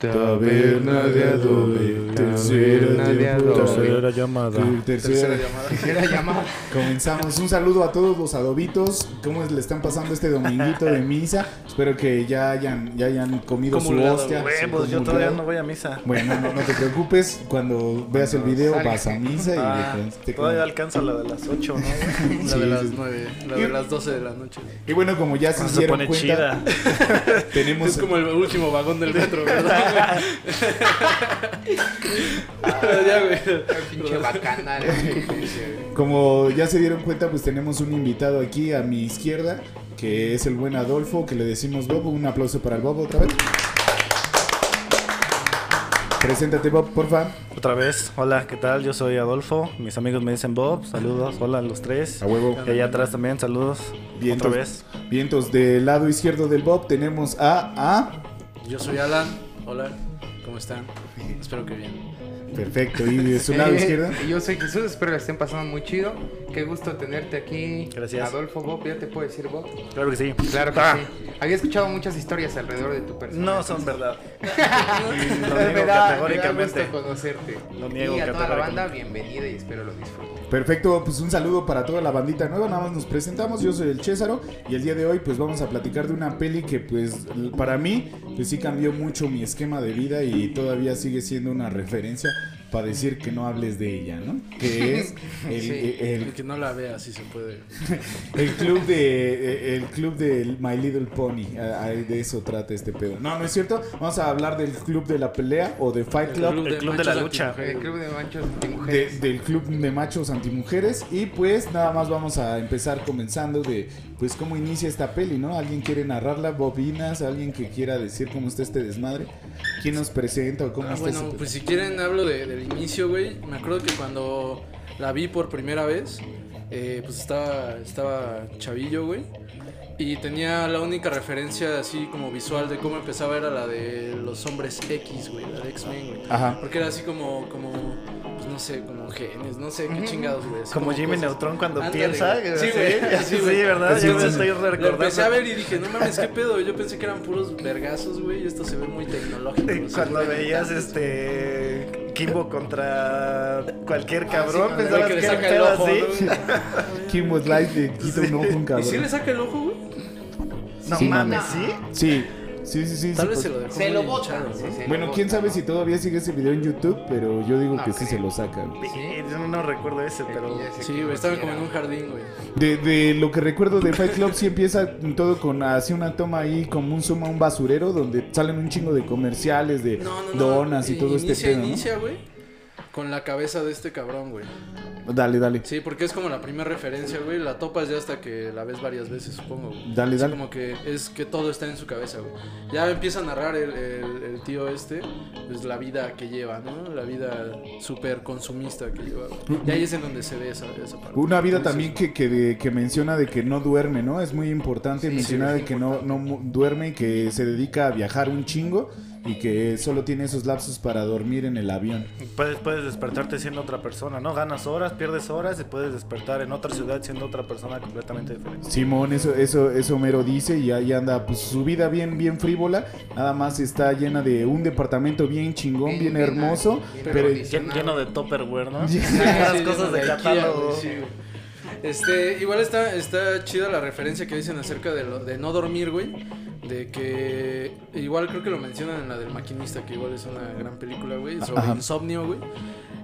Taberna de adobe, adobe. Tercera llamada. Tercera, Tercera llamada. Comenzamos. Un saludo a todos los adobitos. ¿Cómo le están pasando este dominguito de misa? Espero que ya hayan, ya hayan comido su hostia. huevos, yo todavía no voy a misa. Bueno, no, no te preocupes. Cuando veas el video salga. vas a misa y Ah, te- todavía alcanza la de las 8, ¿no? La Sí, de las sí. 9, la de las 12 de la noche. Y bueno, como ya se Cuando se pone cuenta, chida. tenemos Es como el último vagón del metro, ¿verdad? ya, güey. Pinche bacanal. Como ya se dieron cuenta, pues tenemos un invitado aquí a mi izquierda, que es el buen Adolfo, que le decimos Bob. Un aplauso para el Bob otra vez. Preséntate, Bob, porfa. Otra vez, hola, ¿qué tal? Yo soy Adolfo, mis amigos me dicen Bob, saludos, hola a los tres. A huevo. Y allá atrás también, saludos. Vientos. Otra vez. Vientos del lado izquierdo del Bob tenemos a... a Yo soy Alan. Hola, ¿cómo están? Espero que bien. Perfecto, y de su lado Eh, izquierdo. y Yo soy Jesús, espero la estén pasando muy chido. Qué gusto tenerte aquí. Gracias. Adolfo Bob, ¿ya te puedo decir Bob? Claro que sí. Claro que Ah, sí. Había escuchado muchas historias alrededor de tu persona. No son verdad. Me Lo da- niego me da categóricamente. gusto conocerte. Lo niego y a toda la banda, bienvenida y espero lo disfruten. Perfecto, pues un saludo para toda la bandita nueva, nada más nos presentamos, yo soy el Césaro y el día de hoy pues vamos a platicar de una peli que pues para mí pues sí cambió mucho mi esquema de vida y todavía sigue siendo una referencia para decir que no hables de ella, ¿no? Que es el, Sí. el- El que no la vea, si se puede. el club de el club de My Little Pony, de eso trata este pedo. No, no es cierto, vamos a hablar del club de la pelea o de Fight Club. El club de la machos lucha. antimujeres. El club de manchos y de- mujeres. del club de machos antimujeres y pues nada más vamos a empezar comenzando de pues cómo inicia esta peli, ¿no? ¿Alguien quiere narrarla? ¿Bobinas? ¿Alguien que quiera decir cómo está este desmadre? ¿Quién nos presenta o cómo Ah, está bueno, pues si quieren hablo de- del inicio, güey. Me acuerdo que cuando la vi por primera vez, eh, pues estaba, estaba chavillo, güey. Y tenía la única referencia así como visual de cómo empezaba era la de los hombres X, güey, la de X-Men, güey. Ajá. Porque era así como, como, no sé, como genes, no sé qué chingados, güey. así Como Jimmy cosas. Neutron cuando Ándale, piensa. güey. Sí, Sí, güey. Sí, Sí, güey. ¿verdad? Sí, Yo me estoy Lo recordando. empecé a ver y dije, no mames, qué pedo. Yo pensé que eran puros vergazos, güey. Y esto se ve muy tecnológico. Y Cuando veías este Kimbo contra cualquier Ah, cabrón, sí, pensabas que que le saca el ojo, así. ¿no? Kim was like le quita un ojo a un ¿Y cabrón. si le saca el ojo, güey? No Sí, mames. ¿sí? Sí, sí, sí, sí. Tal sí, vez pues- se lo dejó. Se lo botan. ¿no? sí, Bueno, lo quién sabe si todavía sigue ese video en YouTube, pero yo digo No que sí creo. se lo sacan. Sí. Yo no, recuerdo ese, pero. Sí, güey, estaban como en un jardín, güey. De, de lo que recuerdo de Fight Club, sí empieza todo con así una toma ahí, como un zoom a un basurero, donde salen un chingo de comerciales, de No, no, no. donas y todo este inicia, pedo, ¿no? Inicia, güey, con la cabeza de este cabrón, güey. Dale, dale. Sí, porque es como la primera referencia, güey. La topas ya hasta que la ves varias veces, supongo. güey. Dale, Así dale. como que es que todo está en su cabeza, güey. Ya empieza a narrar el, el- el tío este, pues la vida que lleva, ¿no? La vida súper consumista que lleva. güey. Y ahí es en donde se ve esa, esa parte. Una vida Entonces, también que, que, de- que menciona de que no duerme, ¿no? Es muy importante Sí, mencionar sí, de que no, no duerme y que se dedica a viajar un chingo y que solo tiene esos lapsos para dormir en el avión. Puedes, puedes despertarte siendo otra persona, ¿no? Ganas horas, pierdes horas y puedes despertar en otra ciudad siendo otra persona completamente diferente. Simón, eso, eso, eso Mero dice y ahí anda, pues su vida bien, bien frívola, nada más está llena de un departamento bien chingón, bien, Bien, bien, hermoso, bien pero Lleno de Tupperware, ¿no? Sí, Las cosas de catálogo. sí. Este, igual está, está chida la referencia que dicen acerca de, lo, de no dormir, güey. De que igual creo que lo mencionan en la del maquinista, que igual es una gran película, güey, sobre Ajá. insomnio, güey.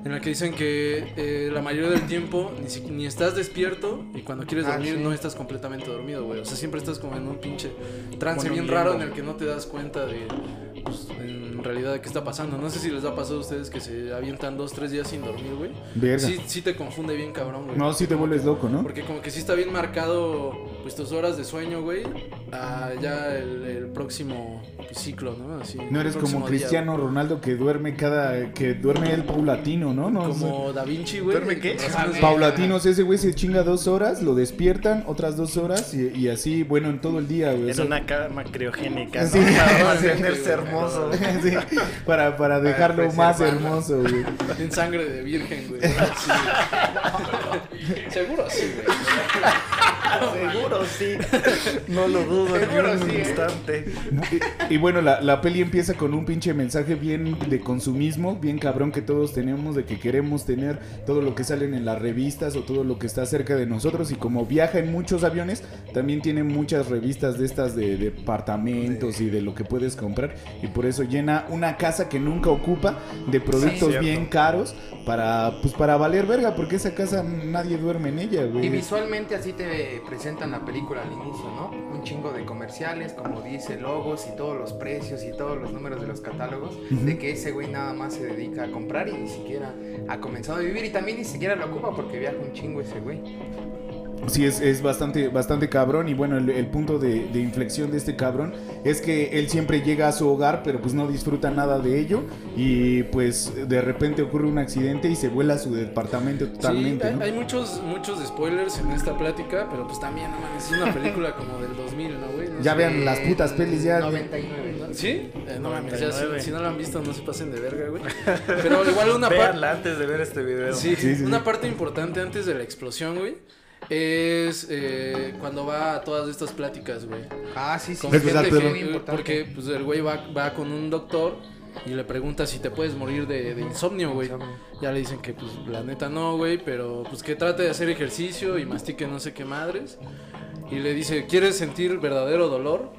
En la que dicen que eh, la mayoría del tiempo ni, si- ni estás despierto y cuando quieres Ah, dormir sí. no estás completamente dormido, güey. O sea, siempre estás como en un pinche trance bien raro en el que no te das cuenta de, pues, en realidad, de qué está pasando. No sé si les ha pasado a ustedes que se avientan dos, tres días sin dormir, güey. verga. Sí, sí te confunde bien cabrón, güey. No, sí te vuelves loco, ¿no? Porque como que sí está bien marcado pues tus horas de sueño, güey, a ya el, el próximo pues, ciclo, ¿no? Así, No eres como día, Cristiano Ronaldo que duerme cada. que duerme el paulatino, ¿no? no. Como Da Vinci, güey. ¿Duerme qué? Paulatinos, ese güey se chinga dos horas, lo despiertan, otras dos horas y, y así, bueno, en todo el día, güey. o En sea, una cama criogénica, ¿no? Sí. Para hermoso. sí, para, para dejarlo más hermoso, güey. En sangre de virgen, güey. Sí. Seguro sí, güey. Seguro sí. No lo dudo ni un sí, ¿eh? instante. Y, y bueno, la, la peli empieza con un pinche mensaje bien de consumismo, bien cabrón que todos tenemos, de que queremos tener todo lo que salen en las revistas o todo lo que está cerca de nosotros. Y como viaja en muchos aviones, también tiene muchas revistas de estas de departamentos y de lo que puedes comprar. Y por eso llena una casa que nunca ocupa de productos bien caros para, pues, para valer verga, porque esa casa nadie duerme en ella, Y güey. visualmente así te presentan la película al inicio, ¿no? Un chingo de comerciales, como dice, logos y todos los precios y todos los números de los catálogos, de que ese güey nada más se dedica a comprar y ni siquiera ha comenzado a vivir y también ni siquiera lo ocupa porque viaja un chingo ese güey. Sí, es, es bastante, bastante cabrón. Y bueno, el, el punto de, de inflexión de este cabrón es que él siempre llega a su hogar, pero pues no disfruta nada de ello. Y pues de repente ocurre un accidente y se vuela a su departamento totalmente. Sí, hay, ¿no? hay muchos, muchos spoilers en esta plática, pero pues también, no mames, es una película como del 2000, ¿no, güey? No Ya sé. vean las putas pelis ya. 99. ¿No? ¿Sí? Eh, no mames, ya, si, 99. si no lo han visto, no se pasen de verga, güey. Pero igual una parte. Antes de ver este video. Sí, Sí, sí, una sí. parte importante antes de la explosión, güey. Es eh, cuando va a todas estas pláticas, güey. Ah, sí, sí. Con gente que- importante. porque pues, el güey va, va con un doctor y le pregunta si te puedes morir de, de insomnio, güey. Ya le dicen que pues la neta no, güey, pero pues que trate de hacer ejercicio y mastique no sé qué madres. Y le dice, ¿quieres sentir verdadero dolor?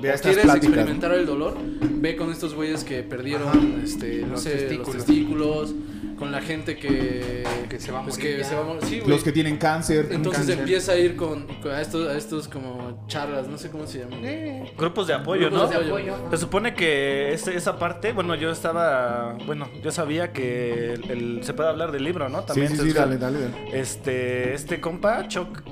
Ve a ¿O estas ¿Quieres pláticas, ¿no? experimentar el dolor? Ve con estos güeyes que perdieron, este, no Los sé, testículos. los testículos, con la gente que, Que se va a pues, morir que se va a morir. Sí. Los que tienen cáncer. Entonces cáncer. empieza a ir con, con a, estos, a estos como charlas, no sé cómo se llaman. Eh, Grupos de apoyo, Grupos ¿no? de apoyo. Se supone que ese- esa parte, bueno, yo estaba, bueno, yo sabía que el, el- se puede hablar del libro, ¿no? Sí, También sí, se- sí, dale, dale, dale. Este, este compa, Choc,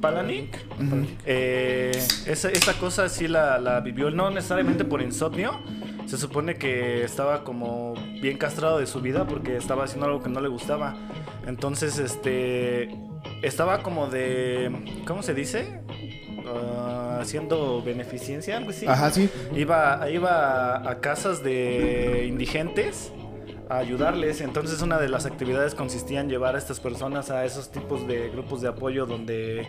Palahniuk, este, eh, esa, esa cosa sí la, la vivió, no necesariamente por insomnio. Se supone que estaba como bien castrado de su vida porque estaba haciendo algo que no le gustaba. Entonces, este, estaba como de, ¿cómo se dice? Ah, haciendo beneficencia, algo así. Ajá, sí. Iba, iba a casas de indigentes a ayudarles. Entonces una de las actividades consistía en llevar a estas personas a esos tipos de grupos de apoyo donde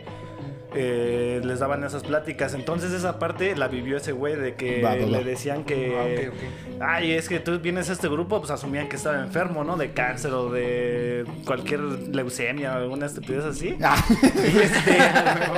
eh, les daban esas pláticas. Entonces esa parte la vivió ese güey de que Va, va, va. le decían que... Ah, ok, ok. Ay, es que tú vienes a este grupo, pues asumían que estaba enfermo, ¿no? De cáncer o de cualquier leucemia o alguna estupidez así. Ah, Y este,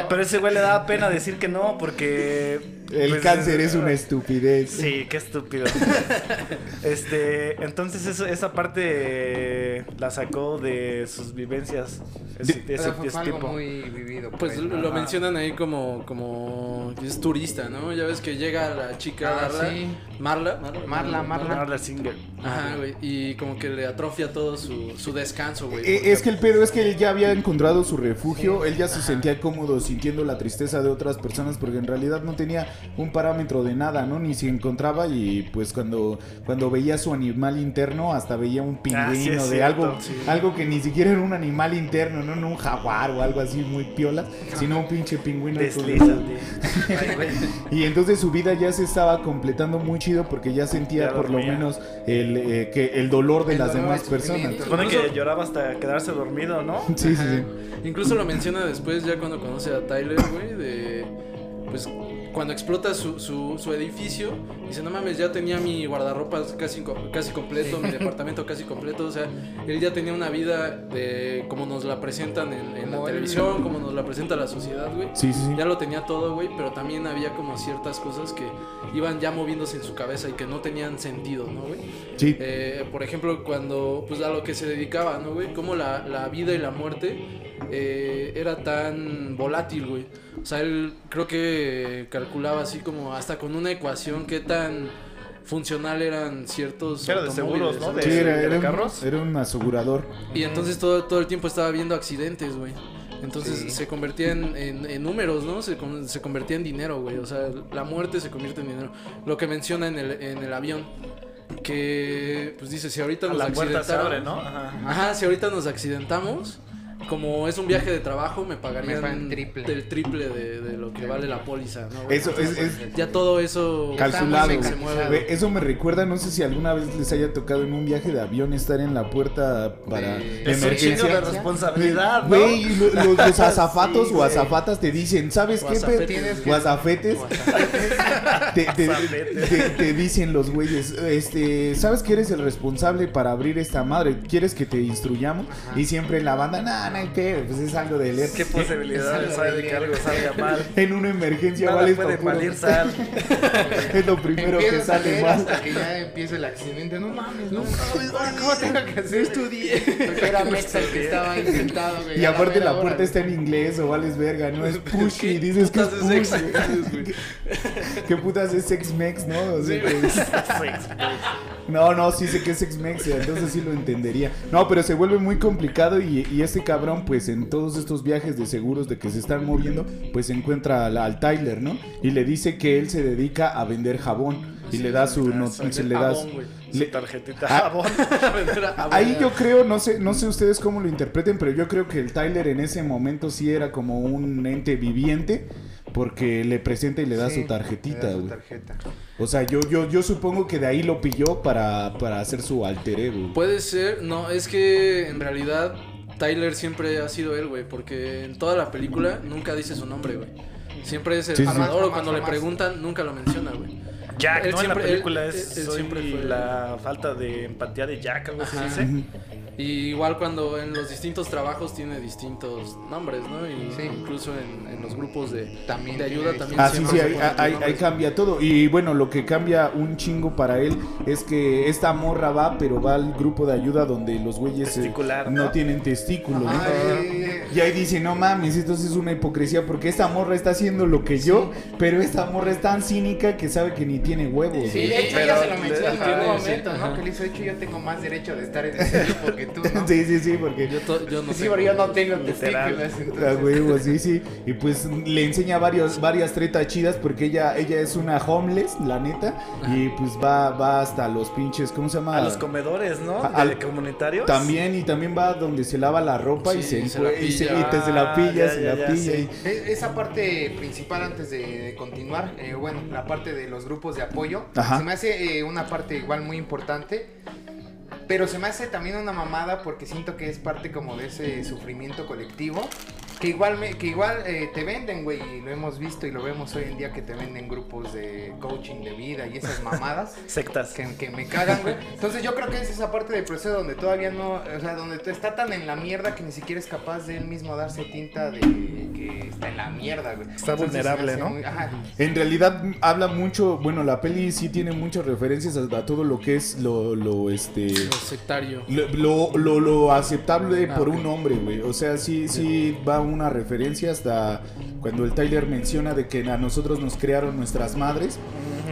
pero ese güey le daba pena decir que no porque... el pues, cáncer es una estupidez. Sí, qué estúpido. este, entonces eso- esa parte la sacó de sus vivencias. Ese- fue ese algo tipo. muy vivido. Pues lo mencionan ahí como, como es turista, ¿no? Ya ves que llega la chica Ah, Darla, sí. Marla, Marla, Marla, Marla. Marla Singer. Ajá, güey, y como que le atrofia todo su, su descanso, güey. Eh, porque- Es que el pedo es que él ya había encontrado su refugio, él ya se sentía cómodo sintiendo la tristeza de otras personas porque en realidad no tenía un parámetro de nada, ¿no? Ni se encontraba y pues cuando, cuando veía su animal interno hasta veía un pingüino Ah, sí es de algo, sí. algo que ni siquiera era un animal interno, no, no un jaguar o algo así muy piola, sino un pinche pingüino. Deslízate. Ay, güey. Y entonces su vida ya se estaba completando muy chido porque ya sentía Ya por lo menos el, eh, que el dolor de El las dolor, demás personas. Supone que Incluso- lloraba hasta quedarse dormido, ¿no? Sí, sí, sí. Incluso lo menciona después, ya cuando conoce a Tyler, güey, de. Pues cuando explota su, su, su edificio, dice: No mames, ya tenía mi guardarropas casi, casi completo, mi departamento casi completo. O sea, él ya tenía una vida de como nos la presentan en, en la televisión, como nos la presenta la sociedad, güey. Sí, sí, sí. Ya lo tenía todo, güey, pero también había como ciertas cosas que iban ya moviéndose en su cabeza y que no tenían sentido, ¿no, güey? Sí. Eh, por ejemplo, cuando, pues a lo que se dedicaba, ¿no, güey? Como la, la vida y la muerte eh, era tan volátil, güey. O sea, él creo que calculaba así como hasta con una ecuación qué tan funcional eran ciertos Era de seguros, ¿no? ¿sabes? Sí, de- era, de era un, carros. era un asegurador. Y entonces todo, todo el tiempo estaba viendo accidentes, güey. Entonces Sí. se convertía en, en- en números, ¿no? Se, con- se convertía en dinero, güey. O sea, la muerte se convierte en dinero. Lo que menciona en el, en el avión. Que, pues dice, si ahorita nos la puerta se abre, accidentamos... ¿no? Ajá. Ajá, si ahorita nos accidentamos, como es un viaje de trabajo, me pagarían Me pagan triple. de, de lo que vale la póliza, ¿no? Eso es, es Ya todo eso calculado. se mueve. Eso me recuerda, no sé si alguna vez les haya tocado en un viaje de avión estar en la puerta para De- Es un chingo de emergencia. responsabilidad, ¿no? Güey, y lo- lo- los azafatos Sí, o azafatas te dicen, ¿sabes qué? Tienes que- Guasafetes. Te, te- Guasapetes. te- te dicen los güeyes, este, ¿sabes que eres el responsable para abrir esta madre? ¿Quieres que te instruyamos? Y siempre la banda, nah, no hay pedo, pues es algo de leer. ¿Qué posibilidades hay de que algo salga mal? En una emergencia Nada vale puede valer sal. Es lo primero que sale mal. hasta que ya empieza el accidente. No mames, no mames, ¿cómo tengo que hacer? Estudié. Porque era Mexa el que estaba ahí sentado, güey. Y aparte la puerta está en inglés o vales verga, no es push y dices que es putas es push. ¿Qué putas es X-Mex, no? O sea, que- No, no, sí sé que es X-Mex, entonces sí lo entendería. No, pero se vuelve muy complicado y, y este cabrón, pues en todos estos viajes de seguros de que se están moviendo, pues encuentra al, al Tyler, ¿no? Y le dice que él se dedica a vender jabón y le da su... No, se le da Jabón, güey. Su le- tarjetita Ah. jabón. Ahí yo creo, no sé, no sé ustedes cómo lo interpreten, pero yo creo que el Tyler en ese momento sí era como un ente viviente porque le presenta y le da Sí, su tarjetita, güey. O sea, yo, yo, yo supongo que de ahí lo pilló para, para hacer su alter ego. Puede ser, no, es que en realidad Tyler siempre ha sido él, güey, porque en toda la película nunca dice su nombre, güey. Siempre es el Sí, sí. narrador, o Jamás, cuando jamás. le preguntan, nunca lo menciona, güey. Jack, Él ¿no? en la película él- es él soy siempre fue- la falta de empatía de Jack, algo así Ajá. dice. Y igual cuando en los distintos trabajos tiene distintos nombres, ¿no? Y Sí. incluso en, en los grupos de, También de ayuda también. Ah, sí, siempre sí, se ahí, cambia todo. Y bueno, lo que cambia un chingo para él es que esta morra va, pero va al grupo de ayuda donde los güeyes eh, no ¿no? tienen testículos. ¿no? Ay, Y ahí dice, no mames, esto es una hipocresía porque esta morra está haciendo lo que yo, pero esta morra es tan cínica que sabe que ni tiene huevos. Sí, de hecho Pero ya se lo mencionó en algún sí, momento, ¿no? Que le hizo, de hecho yo tengo más derecho de estar en ese grupo que tú, ¿no? Sí, sí, sí, porque Yo, to- yo no Sí, tengo- pero yo no tengo testículos, A entonces... huevo, sí, sí. Y pues le enseña varios, varias tretas chidas porque ella, ella es una homeless, la neta. Y pues va, va hasta los pinches, ¿cómo se llama? A los comedores, ¿no? A- al- de comunitarios. También, y también va donde se lava la ropa y Sí, se, se la encue- y se, pilla. y te- se la Ah, pilla, ya, se ya, la ya, pilla. sí. y- E- Esa parte principal antes de, de continuar, eh, bueno, la parte de los grupos de apoyo, Ajá. se me hace eh, una parte igual muy importante, pero se me hace también una mamada porque siento que es parte como de ese sufrimiento colectivo, que igual, me- que igual eh, te venden, güey, y lo hemos visto y lo vemos hoy en día que te venden grupos de coaching de vida y esas mamadas. Sectas. Que, que me cagan, güey. Entonces yo creo que es esa parte del proceso donde todavía no, o sea, donde está tan en la mierda que ni siquiera es capaz de él mismo darse tinta de que está en la mierda, güey. Está Entonces, vulnerable, ¿no? muy- ajá. En realidad habla mucho, bueno, la peli sí tiene muchas referencias a, a todo lo que es lo, lo este... Lo sectario. Lo, lo, lo- lo aceptable Ah, por un hombre, güey. O sea, sí, sí va una referencia hasta cuando el Tyler menciona de que a nosotros nos crearon nuestras madres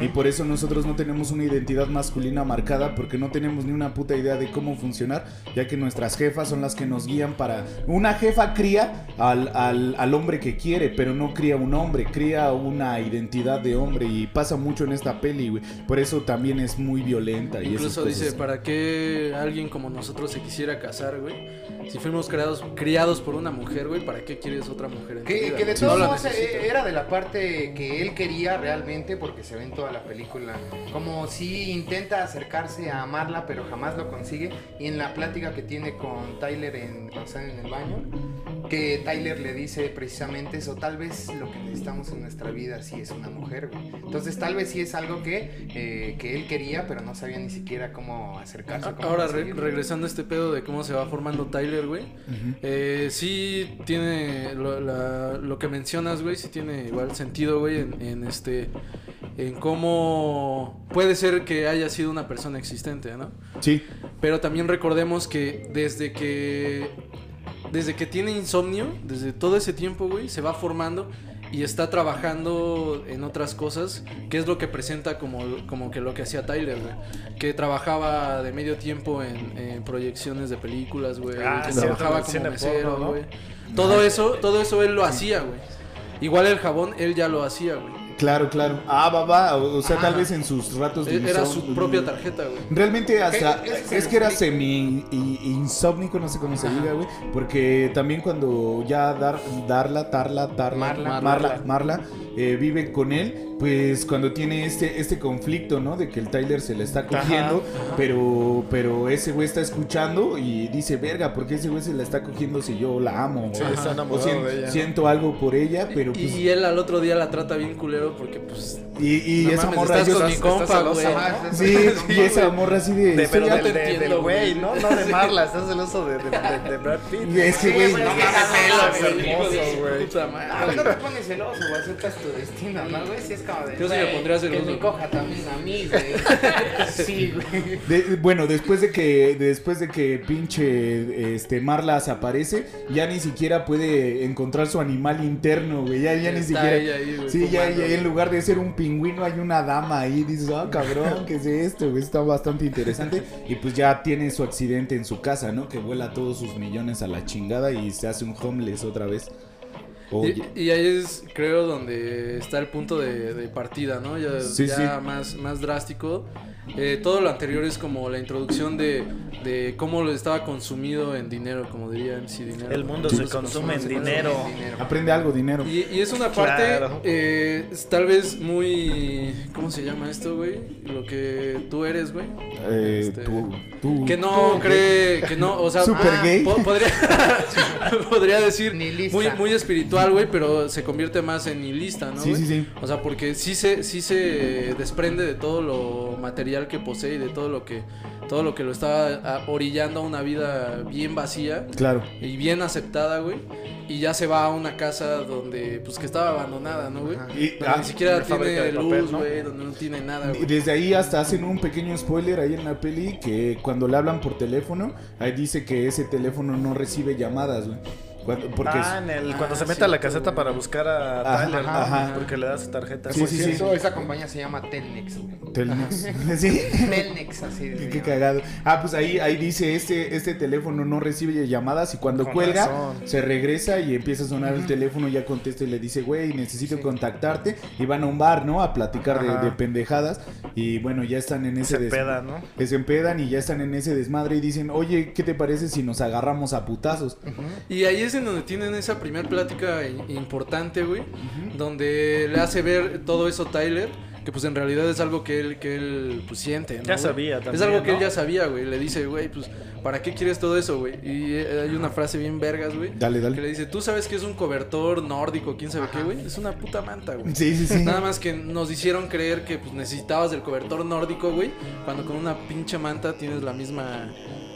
y por eso nosotros no tenemos una identidad masculina marcada porque no tenemos ni una puta idea de cómo funcionar, ya que nuestras jefas son las que nos guían para... Una jefa cría al, al, al hombre que quiere, pero no cría un hombre, cría una identidad de hombre y pasa mucho en esta peli, güey. Por eso también es muy violenta y esas Incluso cosas. dice, ¿para qué alguien como nosotros se quisiera casar, güey? Si fuimos creados, criados por una mujer, güey, ¿para qué quieres otra mujer en tu Que, vida, que de todos modos eh, era de la parte que él quería realmente, porque se ve en toda la película, como si intenta acercarse a amarla, pero jamás lo consigue. Y en la plática que tiene con Tyler en, cuando están en el baño, que Tyler le dice precisamente eso, tal vez lo que necesitamos en nuestra vida sí es una mujer, güey. Entonces tal vez sí es algo que, eh, que él quería, pero no sabía ni siquiera cómo acercarse. cómo Ahora, re- regresando a este pedo de cómo se va formando Tyler, güey. eh, sí tiene lo, la- lo que mencionas, güey, sí tiene igual sentido, güey, en, en este... En cómo puede ser que haya sido una persona existente, ¿no? Sí. Pero también recordemos que desde que. Desde que tiene insomnio, desde todo ese tiempo, güey, se va formando. y está trabajando en otras cosas, que es lo que presenta como, como que lo que hacía Tyler, güey. Que trabajaba de medio tiempo en, en proyecciones de películas, güey. Ah, que cierto, trabajaba como mesero, porno, ¿no? güey. Todo eso, todo eso él lo hacía, güey. Igual el jabón, él ya lo hacía, güey. Claro, claro. Ah, va, va. O, sea, tal vez en sus ratos de Era insomnio- su propia tarjeta, güey. Realmente hasta es que era explica. semi i- insómnico, no sé cómo se diga, güey, porque también cuando ya dar darla, tarla, tarla, Marla. Marla, Marla, eh, vive con él, pues cuando tiene este este conflicto, ¿no? De que el Tyler se le está cogiendo, pero pero ese güey está escuchando y dice, "Verga, ¿por qué ese güey se la está cogiendo si yo la amo?" Sí, O- está o enamorado sien- de ella, ¿no? siento algo por ella, pero Y, pues y él al otro día la trata bien culero porque, pues. y, y no esa mames, morra estás con mi compa, güey. Sí, y esa morra así de, De, "Estoy pero ya del, te de- del entiendo, güey. ¿no? No de Marla, estás celoso de, de, de, de Brad Pitt. Y es que, güey, no no mames, güey, hermosos, güey. Puta madre. no te pones celoso, güey, aceptas tu destino, ¿no, güey? Sí es como de, Yo sí me pondría celoso. Que me coja también a mí, güey. Sí, güey. Bueno, después de que después de que pinche este Marla se aparece, ya ni siquiera puede encontrar su animal interno, güey. Ya, ya ni siquiera. sí, ya, ya en lugar de ser un pingüino hay una dama ahí. Dices, ah, cabrón, ¿qué es esto? Está bastante interesante. Y pues ya tiene su accidente en su casa, ¿no? Que vuela todos sus millones a la chingada y se hace un homeless otra vez. Y, y ahí es, creo, donde está el punto de, de partida, ¿no? Ya, Sí, ya sí. Más, más drástico. Eh, todo lo anterior es como la introducción de, de cómo lo estaba consumido en dinero, como diría MC Dinero. El mundo Sí. se consume en dinero. Aprende algo, dinero. Y, y es una parte, Claro. eh, es tal vez muy... ¿Cómo se llama esto, güey? Lo que tú eres, güey. Eh, Este, tú, tú- Que no tú- cree, que no, o sea... Super ah, gay. po- podría, podría decir Nihilista. muy, muy espiritual, güey, pero se convierte más en nihilista, ¿no? Sí, sí, sí. O sea, porque sí se, sí se desprende de todo lo material que posee y de todo lo que, todo lo que lo está ah, orillando a una vida bien vacía Claro. y bien aceptada, güey. Y ya se va a una casa donde, pues que estaba abandonada, ¿no, güey? Y, Donde ah, ni siquiera tiene de papel, luz, ¿no? güey, donde no tiene nada, Y güey. Desde ahí hasta hacen un pequeño spoiler ahí en la peli que cuando le hablan por teléfono, ahí dice que ese teléfono no recibe llamadas, güey. Cuando- Porque ah, en el, cuando Ah, se mete a la caseta para buscar a Ajá, Tyler. Porque le da su tarjeta. Sí, sí, sí. cierto, esa compañía se llama Telnex, güey. Telmex. sí. Telnex, así de. Qué, qué cagado. Ah, pues ahí, ahí dice, este, este teléfono no recibe llamadas y cuando Con cuelga, razón. se regresa y empieza a sonar el teléfono, ya contesta y le dice, güey, necesito Sí. contactarte. Y van a un bar, ¿no? A platicar de, pendejadas. Y bueno, ya están en ese Se des- peda, ¿no? se empedan y ya están en ese desmadre y dicen, oye, ¿qué te parece si nos agarramos a putazos? Y ahí es en donde tienen esa primera plática importante, güey. Donde le hace ver todo eso Tyler. Que pues en realidad es algo que él, que él pues siente, ¿no, Ya güey? sabía Es también, algo que él ya sabía, güey. Le dice, güey, pues, ¿para qué quieres todo eso, güey? Y eh, hay una frase bien vergas, güey. Dale, Que dale. le dice, tú sabes que es un cobertor nórdico, quién sabe qué, güey. Es una puta manta, güey. Sí, sí, sí. Nada más que nos hicieron creer que pues, necesitabas del cobertor nórdico, güey. Cuando con una pinche manta tienes la misma,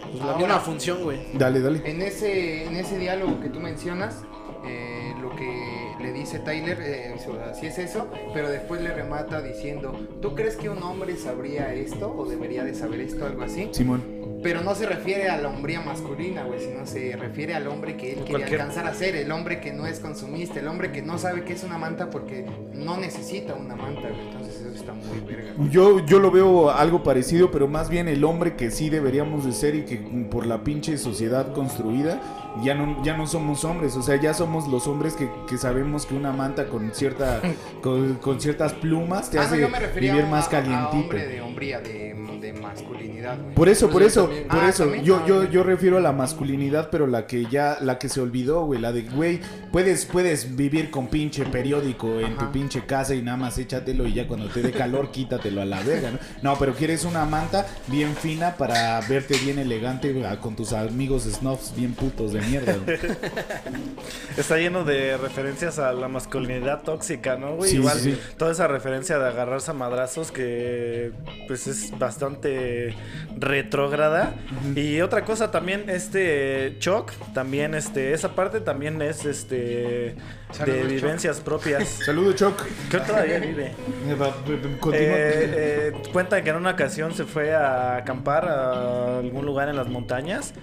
pues, la Ahora- misma función, güey. Dale, dale. En ese, en ese diálogo que tú mencionas, eh, lo que le dice Tyler, eh, sí es eso, pero después le remata diciendo, ¿tú crees que un hombre sabría esto o debería de saber esto, algo así? Simón. Pero no se refiere a la hombría masculina, güey, sino se refiere al hombre que él quiere alcanzar a ser, el hombre que no es consumista, el hombre que no sabe qué es una manta porque no necesita una manta, güey. Entonces eso está muy verga. Yo, yo lo veo algo parecido, pero más bien el hombre que sí deberíamos de ser y que por la pinche sociedad construida ya no, ya no somos hombres, o sea, ya somos los hombres que, que sabemos que una manta con cierta con, con ciertas plumas te Ah, no, hace yo me vivir a, más a calientito. hombre de hombría, de, de masculinidad, güey. Por eso, por Pues eso, también. por Ah, eso, ¿también? yo, yo, yo refiero a la masculinidad, pero la que ya, la que se olvidó, güey, la de, güey, puedes, puedes vivir con pinche periódico en tu pinche casa y nada más échatelo y ya cuando te dé calor quítatelo a la verga, ¿no? No, pero quieres una manta bien fina para verte bien elegante con tus amigos snobs bien putos de mierda, güey. Está lleno de referencias a la masculinidad tóxica, ¿no, güey? Sí, Igual, sí, sí. toda esa referencia de agarrarse a madrazos que, pues, es bastante retrógrada. Y otra cosa también, este, Choc, también, este, esa parte también es, este, de Choc. vivencias propias. Saludos, Choc. Que todavía vive. Eh, eh, Continúa. Eh, eh, cuentan que en una ocasión se fue a acampar a algún lugar en las montañas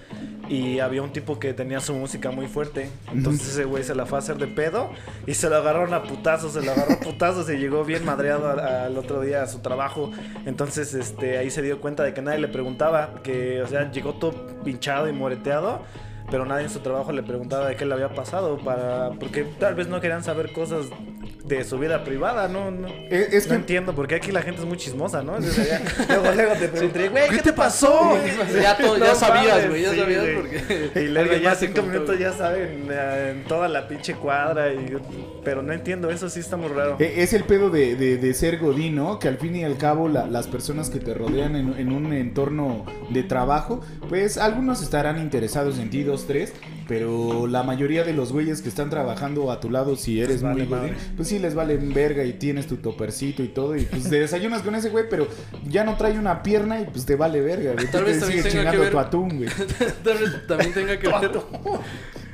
y había un tipo que tenía su música muy fuerte. Entonces ese güey se la fue a hacer de pedo y se lo agarraron a putazos, se lo agarró a putazos y llegó bien madreado al otro día a su trabajo. Entonces este ahí se dio cuenta de que nadie le preguntaba, que o sea, llegó todo pinchado y moreteado. Pero nadie en su trabajo le preguntaba de qué le había pasado para porque tal vez no querían saber cosas de su vida privada, no, no. Es, es no que entiendo, porque aquí la gente es muy chismosa, ¿no? Entonces, ya- luego, luego te pregunté, güey, ¿qué te pasó? Ya todo- ya sabías, güey, ya sabías güey. porque Y luego ya cinco minutos ya saben eh, en toda la pinche cuadra. Y, pero no entiendo, eso sí está muy raro. Eh, Es el pedo de, de- ser godín, ¿no? Que al fin y al cabo la- las personas que te rodean en, en un entorno de trabajo, pues algunos estarán interesados en ti, dos, tres, pero la mayoría de los güeyes que están trabajando a tu lado, si eres vale muy madre. pues sí les vale verga y tienes tu topercito y todo, y pues te desayunas con ese güey, pero ya no trae una pierna y pues te vale verga, güey. Tal vez te también tenga que chingando ver- tu atún, güey. Tal vez también tenga que ver.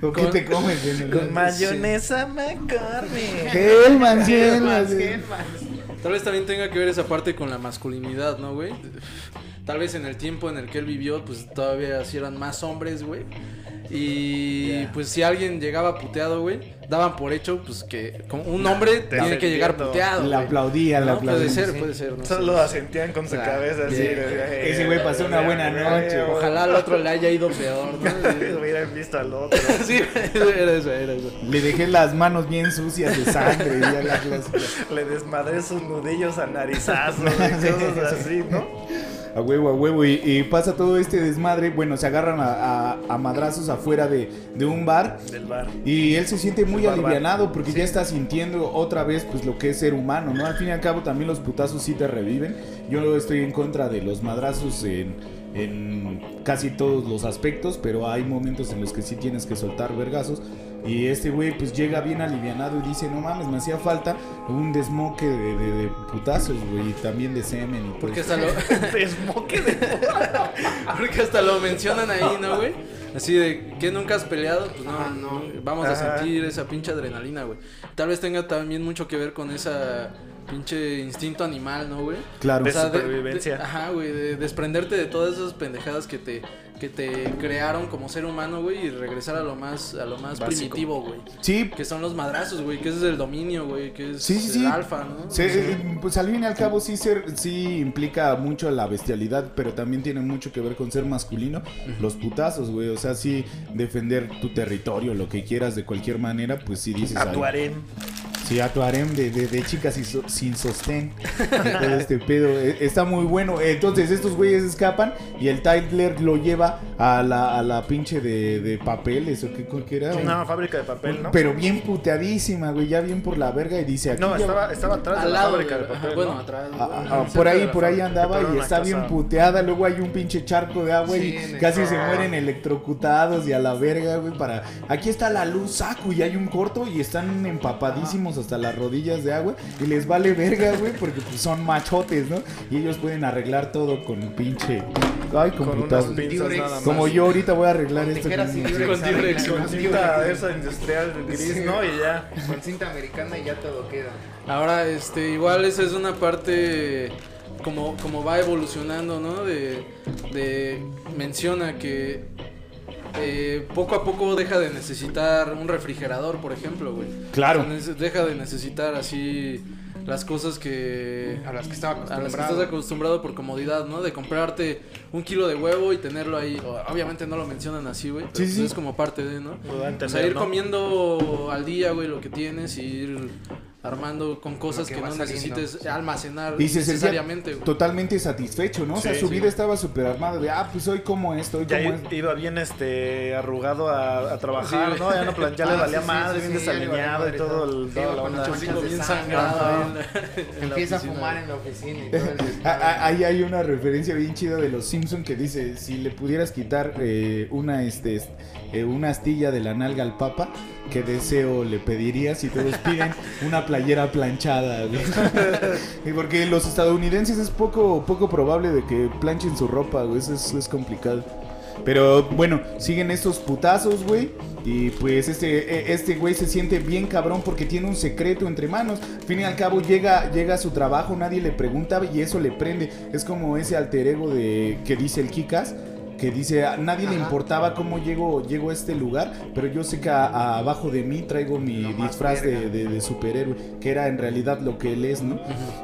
¿O qué Con- te comes? el- Con mayonesa McCormick. Hellmann's, güey. Tal vez también tenga que ver esa parte con la masculinidad, ¿no, güey? Tal vez en el tiempo en el que él vivió, pues todavía sí eran más hombres, güey. Y pues si alguien llegaba puteado, güey, daban por hecho, pues que como un hombre te tiene que llegar puteado. La güey. aplaudía, la No, Puede aplaudía. ser, sí. puede ser. no sé. Solo asentían con su cabeza así. bien. de- Ese güey pasó una buena noche. Ojalá al otro le haya ido peor, ¿no? Hubieran visto al otro. sí, era eso, era eso. Le dejé las manos bien sucias de sangre y la. Le desmadré sus nudillos a narizazos y cosas así, ¿no? A huevo, a huevo. Y, y pasa todo este desmadre. Bueno, se agarran a, a- a madrazos afuera de, de un bar. Del bar. Y él se siente muy bar. alivianado porque ya está sintiendo otra vez pues lo que es ser humano, ¿no? Al fin y al cabo también los putazos sí te reviven. Yo estoy en contra de los madrazos en, en casi todos los aspectos, pero hay momentos en los que sí tienes que soltar vergazos. Y este güey pues llega bien alivianado y dice, no mames, me hacía falta un desmoque de, de- de putazos, güey, y también de semen y todo Porque eso". hasta lo, Desmoque de porque hasta lo mencionan ahí, ¿no, güey? Así de que nunca has peleado, pues no, Ah, no. no, vamos a sentir esa pinche adrenalina, güey. Tal vez tenga también mucho que ver con esa pinche instinto animal, ¿no, güey? Claro. De de- supervivencia. de- ajá, güey, de desprenderte de todas esas pendejadas que te que te crearon como ser humano, güey, y regresar a lo más a lo más Básico. primitivo, güey. Sí, Que son los madrazos, güey, que ese es el dominio, güey, que es Sí, sí, el sí. alfa, ¿no? Sí, eh, pues al fin y al cabo sí, ser, sí implica mucho la bestialidad, pero también tiene mucho que ver con ser masculino. Los putazos, güey, o sea, sí defender tu territorio, lo que quieras de cualquier manera, pues sí dices... "Ay, Actuarem. Sí, a tu harem de, de, de chicas sin, so- sin sostén. y todo este pedo. eh, Está muy bueno. Entonces estos güeyes escapan y el Tyler lo lleva a la, a la pinche de, de papeles o qué, qué era. Una fábrica de papel, ¿no? Pero bien puteadísima, güey, ya bien por la verga y dice aquí. No, estaba, estaba atrás de Al la lado, fábrica de güey, papel. bueno, ¿no? atrás. Ah, ah, cerca por de ahí, por ahí andaba y está casa- bien puteada. Luego hay un pinche charco de agua Sí, y el- casi se Ah. mueren electrocutados y a la verga, güey. Para aquí está la luz, saco y hay un corto y están empapadísimos hasta las rodillas de agua y les vale verga, güey, porque pues, son machotes, ¿no? Y ellos pueden arreglar todo con pinche. Ay, con, Con unas pinzas Durex. nada más. Como yo ahorita voy a arreglar Con esto. tijeras con y mi- Durex, Con Durex, arreglan, Con cinta esa industrial gris. ¿no? Y ya. Con cinta americana y ya todo queda. Ahora, este, igual esa es una parte como, como va evolucionando, ¿no? De, de menciona que eh, poco a poco deja de necesitar un refrigerador, por ejemplo, güey. Claro. O sea, nece- deja de necesitar así las cosas que A las que estaba a las que estás acostumbrado por comodidad, ¿no? De comprarte un kilo de huevo y tenerlo ahí. Obviamente no lo mencionan así, güey. pero Sí, pues sí. Es como parte de, ¿no? A O entender, sea, ir ¿no? comiendo al día, güey, lo que tienes y ir armando con cosas que no saliendo. necesites almacenar Y se necesariamente, totalmente satisfecho, ¿no? o sea, su sí. vida estaba súper armada de, ah, pues hoy como esto, hoy Ya como esto. iba bien este arrugado a, a trabajar, Sí, ¿no? Ya no plan- ya le valía madre, sí, bien desalineado y todo el, la bien sangrado Empieza a fumar en la oficina y todo el Ah, ah, Ahí hay una referencia bien chida de los Simpson que dice si le pudieras quitar eh, una este es- eh, una astilla de la nalga al Papa, ¿qué deseo le pedirías? Y todos piden una playera planchada. güey. Porque los estadounidenses es poco poco probable de que planchen su ropa, güey, eso es, es complicado. Pero bueno, siguen estos putazos, güey. Y pues este eh, este güey se siente bien cabrón porque tiene un secreto entre manos. Al fin y al cabo llega, llega a su trabajo, nadie le pregunta y eso le prende. Es como ese alter ego de que dice el Kikas. Que dice, a nadie le importaba cómo llego, llego a este lugar, pero yo sé que a- a- abajo de mí traigo mi disfraz de, verga. de- de superhéroe, que era en realidad lo que él es, ¿no?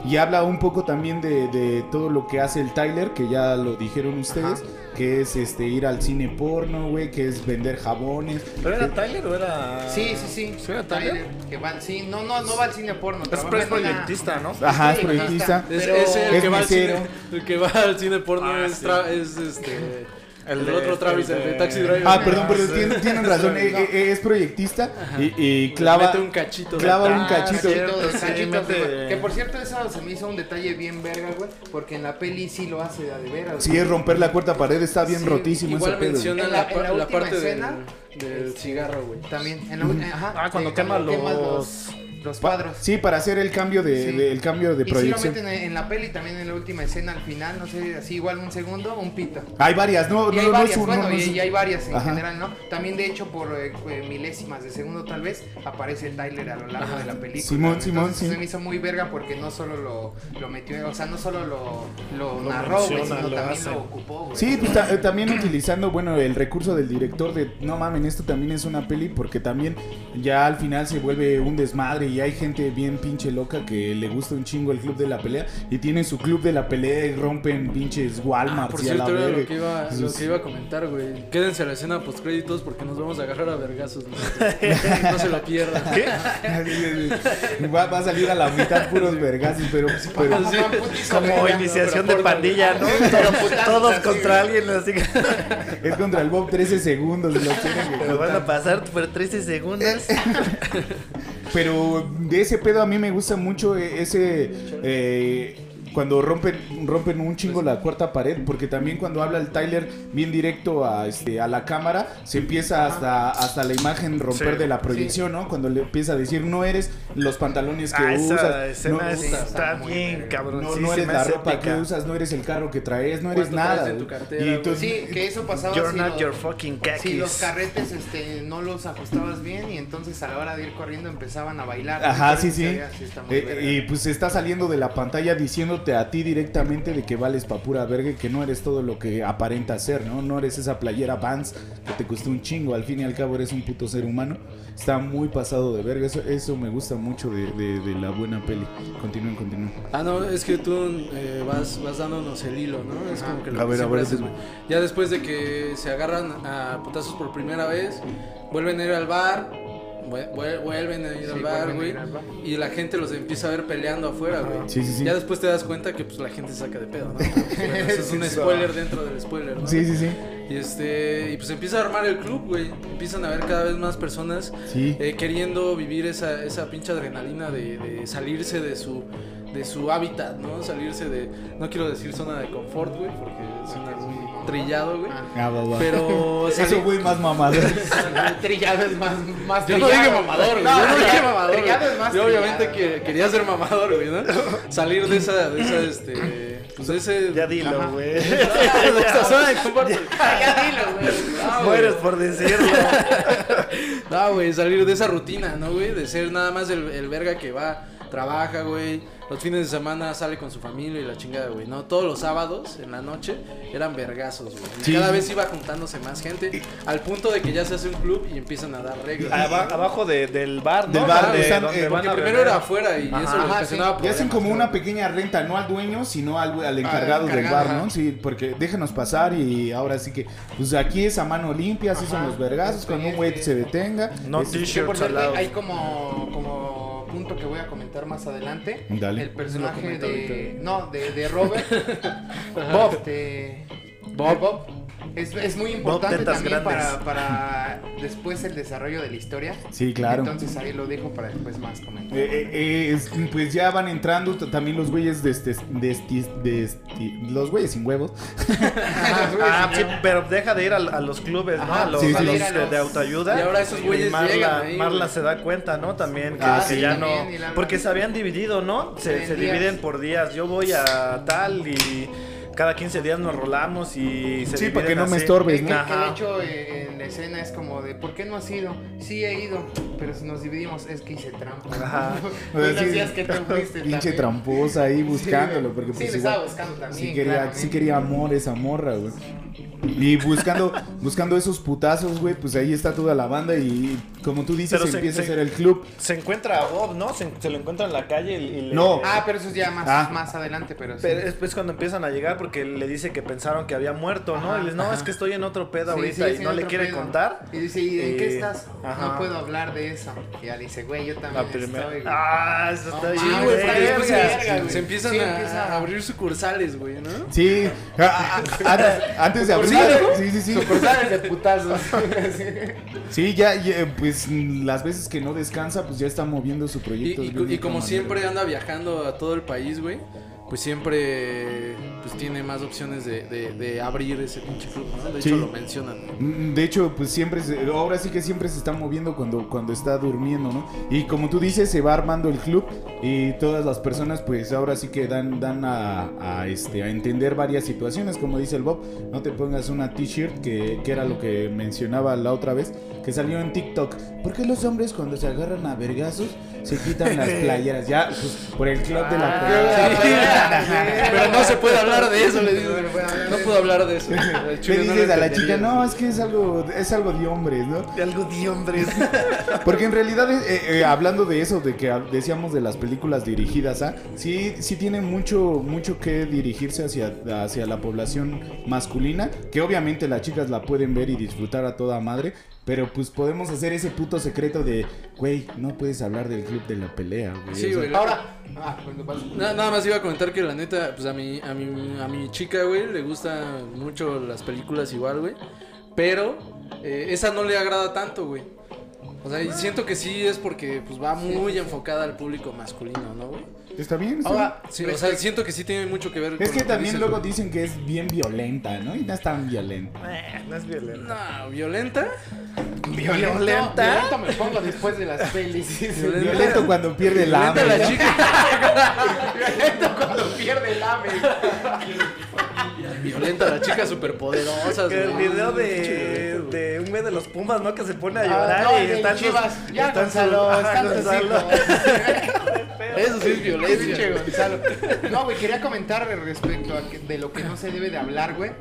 Y habla un poco también de, de todo lo que hace el Tyler, que ya lo dijeron ustedes, que es este ir al cine porno, güey, que es vender jabones. ¿Pero era Tyler o era.? Sí, sí, sí. ¿Sí era Tyler? Que va, sí, no, no, no va al cine porno. Es, proyectista, ¿no? Ajá, es proyectista. Es, el, Es que va al cine, el que va al cine porno Ah, es, sí. tra- es este el, de- otro Travis, el de, de- Taxi Driver. Ah, perdón, perdón, sí. tienen, tienen razón, eh, eh, es proyectista y, y clava, Mete un cachito. clava un Ah, cachito. cierto, sí, mete-. Que por cierto, eso se me hizo un detalle bien verga, güey. Porque en la peli sí lo hace de veras. Güey. es romper la cuarta pared, está bien Sí, rotísimo Igual ese pedo. menciona En la, en la parte escena, del, del cigarro, güey. También. En la, ul- ajá, Ah, cuando sí, quema quema los- los cuadros. Sí, para hacer el cambio de, Sí. de- el cambio de y sí lo proyección. meten en, la peli también en la última escena al final, no sé, así igual un segundo, un pito. Hay varias, no, Y no, hay no es un- bueno, no, no y, y hay varias en Ajá. general, ¿no? También de hecho por eh, eh, milésimas de segundo tal vez aparece Tyler a lo largo de la película. Simón, ¿no? Simón, Entonces sí. se me hizo muy verga porque no solo lo, lo metió, o sea, no solo lo, lo, Lo narró, güey, menciona, sino lo también hace. lo ocupó, güey. Sí, pues, ta- también utilizando, bueno, el recurso del director de, no mamen, esto también es una peli porque también ya al final se vuelve un desmadre y hay gente bien pinche loca que le gusta un chingo el club de la pelea y tienen su club de la pelea y rompen pinches Walmart Ah, por y a la cierto, era lo que, iba, lo que iba a comentar, güey. Quédense a la escena post créditos porque nos vamos a agarrar a vergazos. nosotros. no se lo pierdan. va, va a salir a la mitad puros vergazos, pero, pero Como iniciación pero de pandilla, ¿no? Todos así, contra güey. alguien, así que es contra el Bob 13 segundos. Lo tienen que me van a pasar por 13 segundos. Pero de ese pedo a mí me gusta mucho eh, ese eh, cuando rompen rompen un chingo la cuarta pared, porque también cuando habla el Tyler bien directo a este a la cámara, se empieza hasta hasta la imagen romper Sí. de la proyección, ¿no? Cuando le empieza a decir no eres los pantalones que Ah, esa usas, escena no, es- está bien, cabrón. no, sí, no se eres la ropa épica. que usas, no eres el carro que traes, no eres ¿Cuánto nada. traes en tu cartera, y tú- Sí, que eso pasaba You're si not los- your fucking Si los carretes este, no los ajustabas bien y entonces a la hora de ir corriendo empezaban a bailar. Ajá, sí, sí. Eh, y pues está saliendo de la pantalla diciéndote a ti directamente de que vales pa' pura verga y que no eres todo lo que aparenta ser, ¿no? No eres esa playera Vans que te costó un chingo. Al fin y al cabo eres un puto ser humano. Está muy pasado de verga. Eso, eso me gusta mucho de, de- de la buena peli. Continúen, continúen. Ah, no, es que tú eh, vas, vas dándonos el hilo, ¿no? Es como que lo A que ver, a ver, haces. Ya después de que se agarran a putazos por primera vez, vuelven a ir al bar, vuelven a ir Sí, al bar, güey. Y la gente los empieza a ver peleando afuera, güey. Sí, sí, sí. Ya después te das cuenta que pues la gente se saca de pedo, ¿no? Bueno, eso es un Sí, spoiler dentro del spoiler, ¿no? Sí, sí, sí. Y este, y pues empieza a armar el club, güey. Empiezan a ver cada vez más personas Sí. eh, queriendo vivir esa, esa pinche adrenalina de, de salirse de su de su hábitat, ¿no? Salirse de, no quiero decir zona de confort, güey, porque suena muy trillado, güey. Ah. Ah, va, va. Pero Eso salir- fue más mamador. Trillado es más, más yo no trillado. dije mamador, güey. No, yo no dije trillado- mamador. güey. Trillado es más Yo obviamente que quería ser mamador, güey, ¿no? Salir de esa, de esa, este, pues de ese, Ya dilo, Ajá. güey. de esa zona de confort. Ah, ya dilo, güey. Ah, güey. Mueres por decirlo. No, güey, salir de esa rutina, ¿no, güey? De ser nada más el, el verga que va, trabaja, güey. Los fines de semana sale con su familia y la chingada, güey, ¿no? Todos los sábados en la noche eran vergazos, güey. Sí. cada vez iba juntándose más gente al punto de que ya se hace un club y empiezan a dar reglas. Aba- abajo de- del bar, ¿no? Del bar, Donde- están, donde eh, van Porque a primero era afuera y Ajá. eso Ajá, ocasionaba sí. Y hacen como ¿no? una pequeña renta, no al dueño, sino al, al encargado del encargado, bar, ¿no? Sí, porque déjenos pasar y ahora sí que, pues aquí es a mano limpia, así son los vergazos, cuando un güey se detenga. No es- Que por t-shirts hay como, como punto que voy a comentar más adelante. Dale. El personaje de. No, de, de Robert. Bob. De, Bob. de Bob. Es, es muy importante también grandes. para, para después el desarrollo de la historia. Sí, claro. Entonces ahí lo dejo para después más comentar. Eh, eh, eh, es- pues ya van entrando también los güeyes de este, de este- de este- los güeyes sin huevos. Ah, sí, pero deja de ir a, a los clubes, ¿no? A los, sí, a sí. los Ir a de, los- de autoayuda. Y ahora esos güeyes Marla, llegan ahí, Marla se da cuenta, ¿no? También que, Ah, que sí, ya también, no. Porque se habían dividido, ¿no? Se, dividen por días. Yo voy a tal y cada 15 días nos rolamos y se Sí, para que no me así. estorbes, Que, ¿no? que de hecho eh, en la escena es como de ¿por qué no has ido? Sí he ido, pero si nos dividimos es que hice trampa. Ajá. Tú O sea, sí, decías que tú fuiste Pinche tramposa ahí buscándolo. Porque Sí, pues igual- estaba buscando también. Sí quería, sí quería amor esa morra, güey. Y buscando, buscando esos putazos, güey, pues ahí está toda la banda y como tú dices, se- empieza a se- ser el club. Se encuentra a Bob, ¿no? Se, se lo encuentra en la calle y, y le- No. Ah, pero eso es ya más, Ah. más adelante, pero sí. Pero es, es cuando empiezan a llegar porque le dice que pensaron que había muerto, ¿no? Ajá, y les, no, ajá. es que estoy en otro pedo Sí, ahorita sí, y no le quiere pedo. contar. Y dice, ¿y en qué Eh, estás? ajá. No puedo hablar de eso. Y ya le dice, güey, yo también La primera. estoy. güey". Ah, eso No está bien. se, güey. se empiezan Sí, a, empieza a abrir sucursales, güey, ¿no? Sí, a- a- antes, de abrir. Sí, sí, sí. Sucursales de putazos. Sí, ya, ya, pues las veces que no descansa, pues ya está moviendo su Y, proyecto. y- una y como siempre anda viajando a todo el país, güey, pues siempre pues tiene más opciones de, de- de abrir ese pinche club, ¿no? De Sí. hecho lo mencionan. Mm, De hecho, pues siempre, se- ahora sí que siempre se está moviendo cuando, cuando está durmiendo, ¿no? Y como tú dices, se va armando el club y todas las personas, pues ahora sí que dan, dan a, a, este, a entender varias situaciones, como dice el Bob, no te pongas una t-shirt, que, que era lo que mencionaba la otra vez, que salió en TikTok. ¿Por qué los hombres cuando se agarran a vergazos se quitan las playeras? Ya, pues por el club de la Ah, pelea. Pero no se puede hablar de eso, le digo. No puedo hablar de eso. Le dices a la chica, no, es que es algo, es algo de hombres, ¿no? De algo de hombres. Porque en realidad, eh, eh, hablando de eso, de que decíamos de las películas dirigidas a, sí, sí tiene mucho, mucho que dirigirse hacia, hacia la población masculina, que obviamente las chicas la pueden ver y disfrutar a toda madre, pero pues podemos hacer ese puto secreto de, güey, no puedes hablar del club de la pelea, güey. Sí, O sea, güey. Ahora, ah, cuando pasa. Na- nada más iba a comentar que la neta, pues a mi, a mi, a mi chica, güey, le gustan mucho las películas igual, güey. Pero eh, esa no le agrada tanto, güey. O sea, y siento que sí es porque pues va muy enfocada al público masculino, ¿no, güey? Está bien, está Ahora, Sí, o sea, siento que sí tiene mucho que ver. Es con que lo también dices, luego güey. dicen que es bien violenta, ¿no? Y no es tan violenta. Eh, no es violento. No, violenta. Violento, violento me pongo después de las pelis. Violento. Violento cuando pierde la Violenta hambre, la violento cuando pierde el ave. Violenta la chica superpoderosa. Que el video de, de un güey de los Pumas, ¿no? Que se pone a Ah, llorar no, y están Chivas. Ya, están Gonzalo, Ajá, hijos. Eso sí es violencia. Gonzalo. No, güey, quería comentar respecto a que- de lo que no se debe de hablar, güey.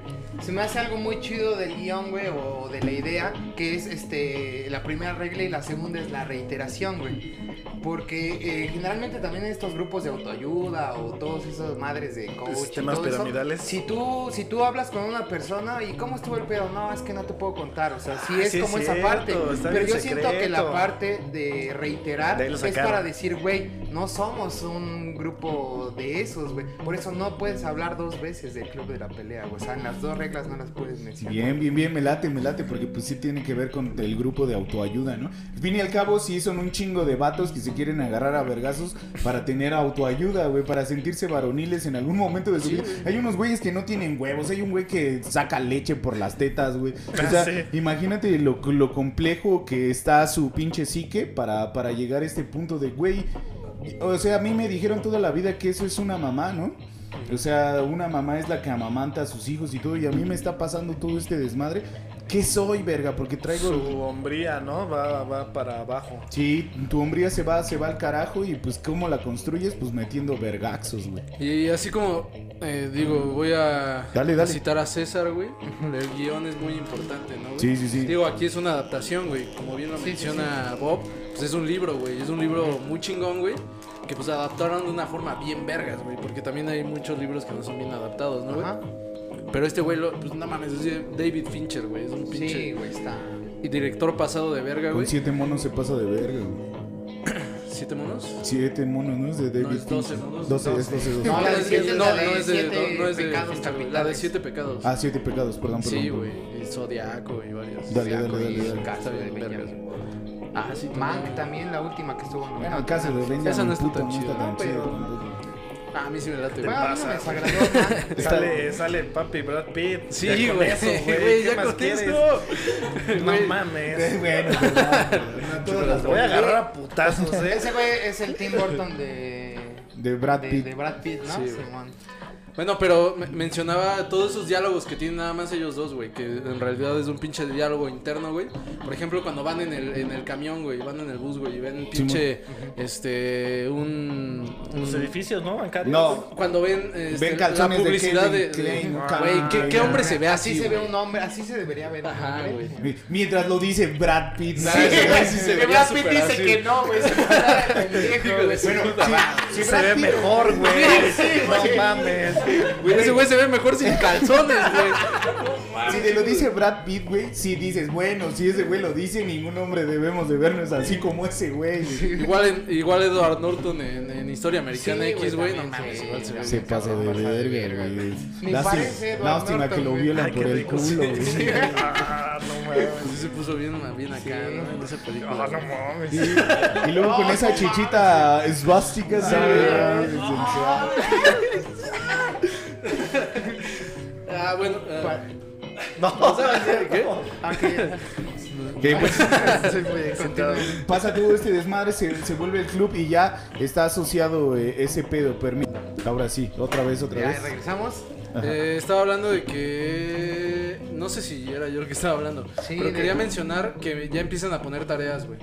Se me hace algo muy chido del guion, güey, o de la idea, que es este la primera regla y la segunda es la reiteración, güey. Porque eh, generalmente también estos grupos de autoayuda o todos esos madres de coach Sistemas todo eso, piramidales. si tú si tú hablas con una persona y cómo estuvo el pedo, no, es que no te puedo contar, o sea, sí Ah, es sí es como esa cierto, parte, está pero yo siento que la secreto. parte de reiterar De es para decir, güey, no somos un grupo de esos, güey. Por eso no puedes hablar dos veces del club de la pelea, güey. O sea, en las dos reglas no las puedes mencionar. Bien, bien, bien, me late, me late, porque pues sí tiene que ver con el grupo de autoayuda, ¿no? Al fin y al cabo, sí son un chingo de vatos que se quieren agarrar a vergazos para tener autoayuda, güey, para sentirse varoniles en algún momento de su vida. Hay unos güeyes que no tienen huevos, hay un güey que saca leche por las tetas, güey. O sea, Sí. imagínate lo, lo complejo que está su pinche psique para, para llegar a este punto de, güey, o sea, a mí me dijeron toda la vida que eso es una mamá, ¿no? O sea, una mamá es la que amamanta a sus hijos y todo, y a mí me está pasando todo este desmadre. ¿Qué soy, verga? Porque traigo... Su hombría, ¿no? Va, va para abajo. Sí, tu hombría se va, se va al carajo y pues ¿cómo la construyes? Pues metiendo vergaxos, güey. Y así como, eh, digo, voy a Dale, dale. citar a César, güey. El guion es muy importante, ¿no? güey? Sí, sí, sí. Digo, aquí es una adaptación, güey. Como bien lo Sí, sí, menciona Bob, pues es un libro, güey. Es un libro muy chingón, güey. Que pues adaptaron de una forma bien vergas, güey. Porque también hay muchos libros que no son bien adaptados, ¿no, güey? Ajá. Pero este güey, lo- pues no mames, es de David Fincher, güey. Es un pinche Sí, güey, está. y director pasado de verga, Con güey. siete monos se pasa de verga, güey. ¿Siete monos? Siete monos, ¿no? Es de David No, es 12, Fincher. ¿no? 12, es 12, 12. No, la de siete es no, la de no es de, siete no, no es de pecados Fincher, güey. La de siete pecados. Ah, siete pecados, perdón, perdón. Sí, güey. Y Zodiaco y varios. Dale, dale, Zodiaco dale, y dale. Ah, sí. Mank también, la última que estuvo Bueno, nominada. el caso de Benjamin Esa no está puto, tan no está chida, tan ¿no? chido Pero- tampoco. Ah, a mí sí me late. Bueno, a mí no me pasa, desagradó Mank. Sale, sale papi Brad Pitt. Sí, Ya con güey. eso, Güey, ¿Qué ya más quieres? No Güey. mames. Bueno, es verdad, no todas las- Los voy a agarrar a putazos, ¿eh? Ese güey es el Tim Burton de. De Brad Pitt. de Brad Pitt, ¿no? Sí. Simón. Bueno, pero me- mencionaba todos esos diálogos que tienen nada más ellos dos, güey. Que en realidad es un pinche diálogo interno, güey. Por ejemplo, cuando van en el, en el camión, güey. Van en el bus, güey. Y ven pinche. Este. Un. Los un- edificios, ¿no? Bancarios. No, Cuando ven, este, Ven la publicidad de. Güey, ¿qué, qué hombre se ve así? Así se ve un hombre, así se debería ver. Ajá, güey. Mientras lo dice Brad Pitt. Sí, Sí, sí se Brad Pitt dice así. que no, güey. Se pasa de pendejo, güey. Bueno, sí, se ve mejor, güey. no mames. Güey, ese güey se ve mejor sin calzones, güey. Si te lo dice Brad Pitt, güey, si dices, bueno, si ese güey lo dice, ningún hombre debemos de vernos así como ese güey. Igual, igual Edward Norton en, en Historia Americana Sí, X, güey, güey. No mames, igual se ve. Se pasa de verga, güey. Ni Lástima- parece que lo violan Ay, por el culo, sí. güey. Ah, no mames. Se puso bien, bien acá, ¿no? En esa película. Ah, no mames. Y, y luego con esa chichita esvástica, ¿sabes? Ah, bueno. ah, No. ¿Qué? Que, pues, Soy muy excitado. pasa todo este desmadre, se, se vuelve el club y ya está asociado eh, ese pedo. Permítame. Ahora sí, otra vez, otra Ya vez. regresamos. Eh, estaba hablando de que. No sé si era yo el que estaba hablando. Sí, pero de- quería mencionar que ya empiezan a poner tareas, güey.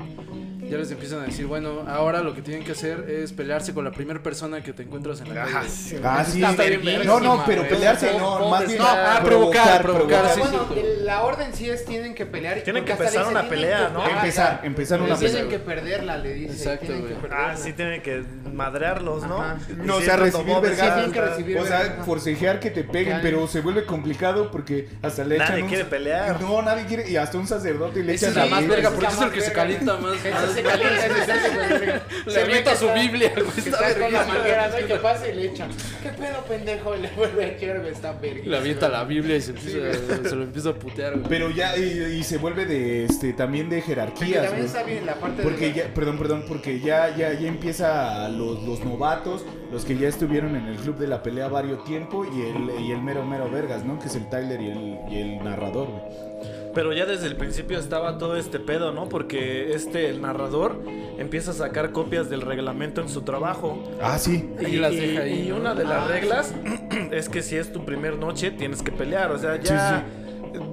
Ya les empiezan a decir, bueno, ahora lo que tienen que hacer es pelearse con la primera persona que te encuentras en la calle. güey. sí. Ah, sí. Está bien No, no, pero pelearse ¿Cómo- no, más bien está- Ah, provocar, provocar, sí, bueno, la orden sí es tienen que pelear. Tienen que empezar una pelea, tienen ¿no? Empezar, empezar una Tienen pelea. que perderla, le dice. Exacto, tienen. Ah, sí tienen que madrearlos, ¿no? Ajá. No, o sea, sí, recibir vergadas. Sí, tienen O sea, forcejear que te peguen, pero se vuelve complicado porque hasta le Nadie echan un... quiere pelear. No, nadie quiere, y hasta un sacerdote le echan es la más verga, porque es el que se más calienta más. Se calienta, ese se Se avienta su Biblia, güey. que Está con la manguera, ¿no? Que pasa y le echan. ¿Qué pedo, pendejo? Y le vuelve a echar, güey. Está verga. Le avienta la Biblia y se, empieza, se lo empieza a putear, güey. Pero ya, y, y se vuelve de, este, también de Porque jerarquías, también güey. está bien la parte Porque de... ya, perdón, perdón, porque ya, ya, ya empieza los, los novatos, los que ya estuvieron en el club de la pelea varios tiempo y el, y el mero mero vergas, ¿no? Que es el Tyler y el, y el narrador, güey. Pero ya desde el principio estaba todo este pedo, ¿no? Porque este, el narrador, empieza a sacar copias del reglamento en su trabajo. Ah, sí. Y las deja ahí, y una de las Ah, reglas es que si es tu primer noche, tienes que pelear. O sea, ya.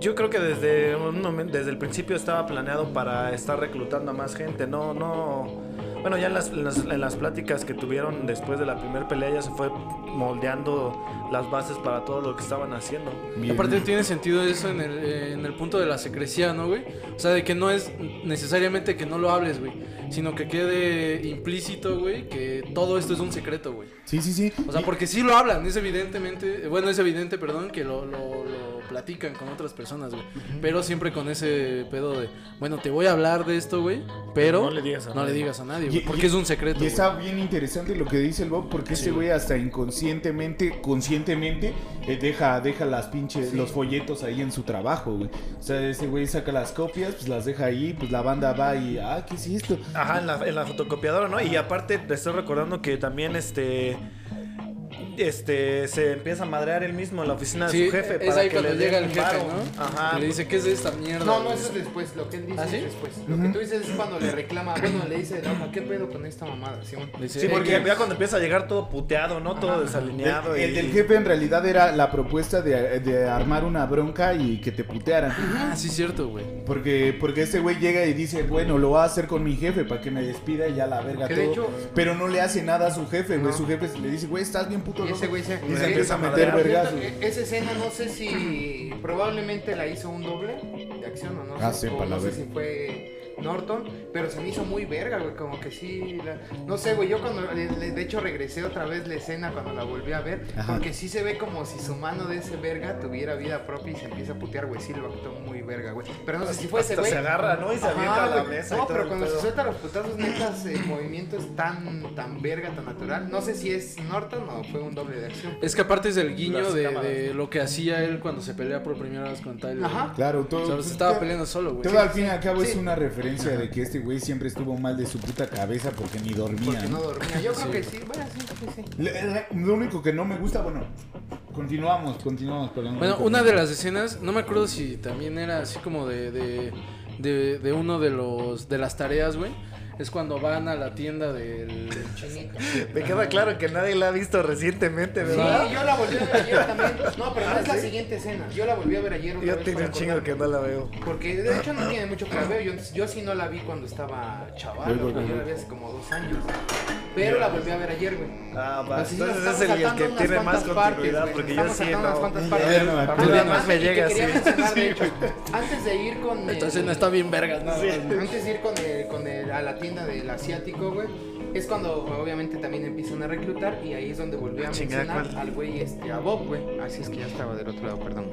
Yo creo que desde un momento, desde el principio estaba planeado para estar reclutando a más gente. No, no. Bueno, ya en las, en las, en las pláticas que tuvieron después de la primera pelea ya se fue moldeando las bases para todo lo que estaban haciendo. Bien. Aparte tiene sentido eso en el, eh, en el punto de la secrecía, ¿no, güey? O sea, de que no es necesariamente que no lo hables, güey. Sino que quede implícito, güey, que todo esto es un secreto, güey. Sí, sí, sí. O sea, porque sí lo hablan, es evidentemente, bueno, es evidente, perdón, que lo, lo, lo platican con otras personas, güey. Pero siempre con ese pedo de, bueno, te voy a hablar de esto, güey, pero No le digas a no le nadie. digas a nadie, Y- güey, porque y- es un secreto. Y güey. está bien interesante lo que dice el Bob, porque este güey hasta inconscientemente, conscientemente, eh, deja, deja las pinches, los folletos ahí en su trabajo, güey. O sea, ese güey saca las copias, pues las deja ahí, pues la banda va y, ah, ¿qué es esto? Ajá, en la, en la fotocopiadora, ¿no? Y aparte te estoy recordando que también este este se empieza a madrear él mismo en la oficina de Sí, su jefe es para ahí que cuando le llega el jefe. ¿no? Ajá. Le dice, ¿qué es de esta mierda? No, no, güey?" eso es después. Lo que él dice ¿Ah, sí? es después. Lo que tú dices es cuando le reclama. Bueno, le dice, no, ¿qué pedo con esta mamada? Dice, Sí, "Eh, porque ¿qué- ya cuando empieza a llegar todo puteado, ¿no? Todo Ajá. desalineado. El, del jefe en realidad era la propuesta de, de armar una bronca y que te putearan. Ah, sí, cierto, güey. Porque, porque este güey llega y dice, bueno, lo va a hacer con mi jefe para que me despida y ya la verga todo. de hecho- pero no le hace nada a su jefe, güey. No. Su jefe le dice, güey, estás bien puto Y ese loco". güey se, Y se empieza a meter vergas. Esa escena no sé si probablemente la hizo un doble de acción o no Ah, sé, o no sé si fue Norton, pero se me hizo muy verga, güey, como que sí, la- no sé, güey, yo cuando, de hecho regresé otra vez la escena cuando la volví a ver, Ajá. porque sí se ve como si su mano de ese verga tuviera vida propia y se empieza a putear, güey, sí lo actuó muy verga, güey, pero no sé si fue ese güey. se agarra, ¿no? Y se Ajá, avienta a la güey. mesa y No, todo pero cuando pedo. se suelta los putazos, netas, el movimiento es tan, tan verga, tan natural. No sé si es Norton o fue un doble de acción. Es que aparte es el guiño de, cámaras. de lo que hacía él cuando se pelea por primera vez con Tyler. Ajá. Claro, O todo. sea, se estaba peleando solo, güey. Todo al fin y al cabo es una referencia de que este güey siempre estuvo mal de su puta cabeza porque ni dormía. Porque no dormía. Yo creo que sí, bueno, sí, sí, sí. Le- le- Lo único que no me gusta, bueno, continuamos, continuamos, perdón. Bueno, una de las escenas, no me acuerdo si también era así como de, de, de, de uno de los de las tareas, güey. Es cuando van a la tienda del Chinito. Me queda claro que nadie la ha visto recientemente, ¿verdad? Sí, yo la volví a ver ayer también. No, pero no es la siguiente escena. Yo la volví a ver ayer. otra Yo vez tengo un chingo que no la veo. Porque de hecho no tiene mucho que la veo. Yo, yo sí no la vi cuando estaba chaval. Yo la vi hace como dos años. Pero la volví a ver ayer, güey. Ah, va. Sí, nos Entonces es el, que tiene más partes, continuidad, güey. porque yo sí saltando unas no. cuantas partes. no me A acuerdo. mí Nada más me llega así. antes de ir con Esta escena está bien vergas, ¿no? Antes de ir con a la tienda del asiático, güey, es cuando obviamente también empiezan a reclutar y ahí es donde volví a Chingada, mencionar ¿cuál? al güey, este, a Bob, güey. Así es que ya estaba del otro lado, perdón.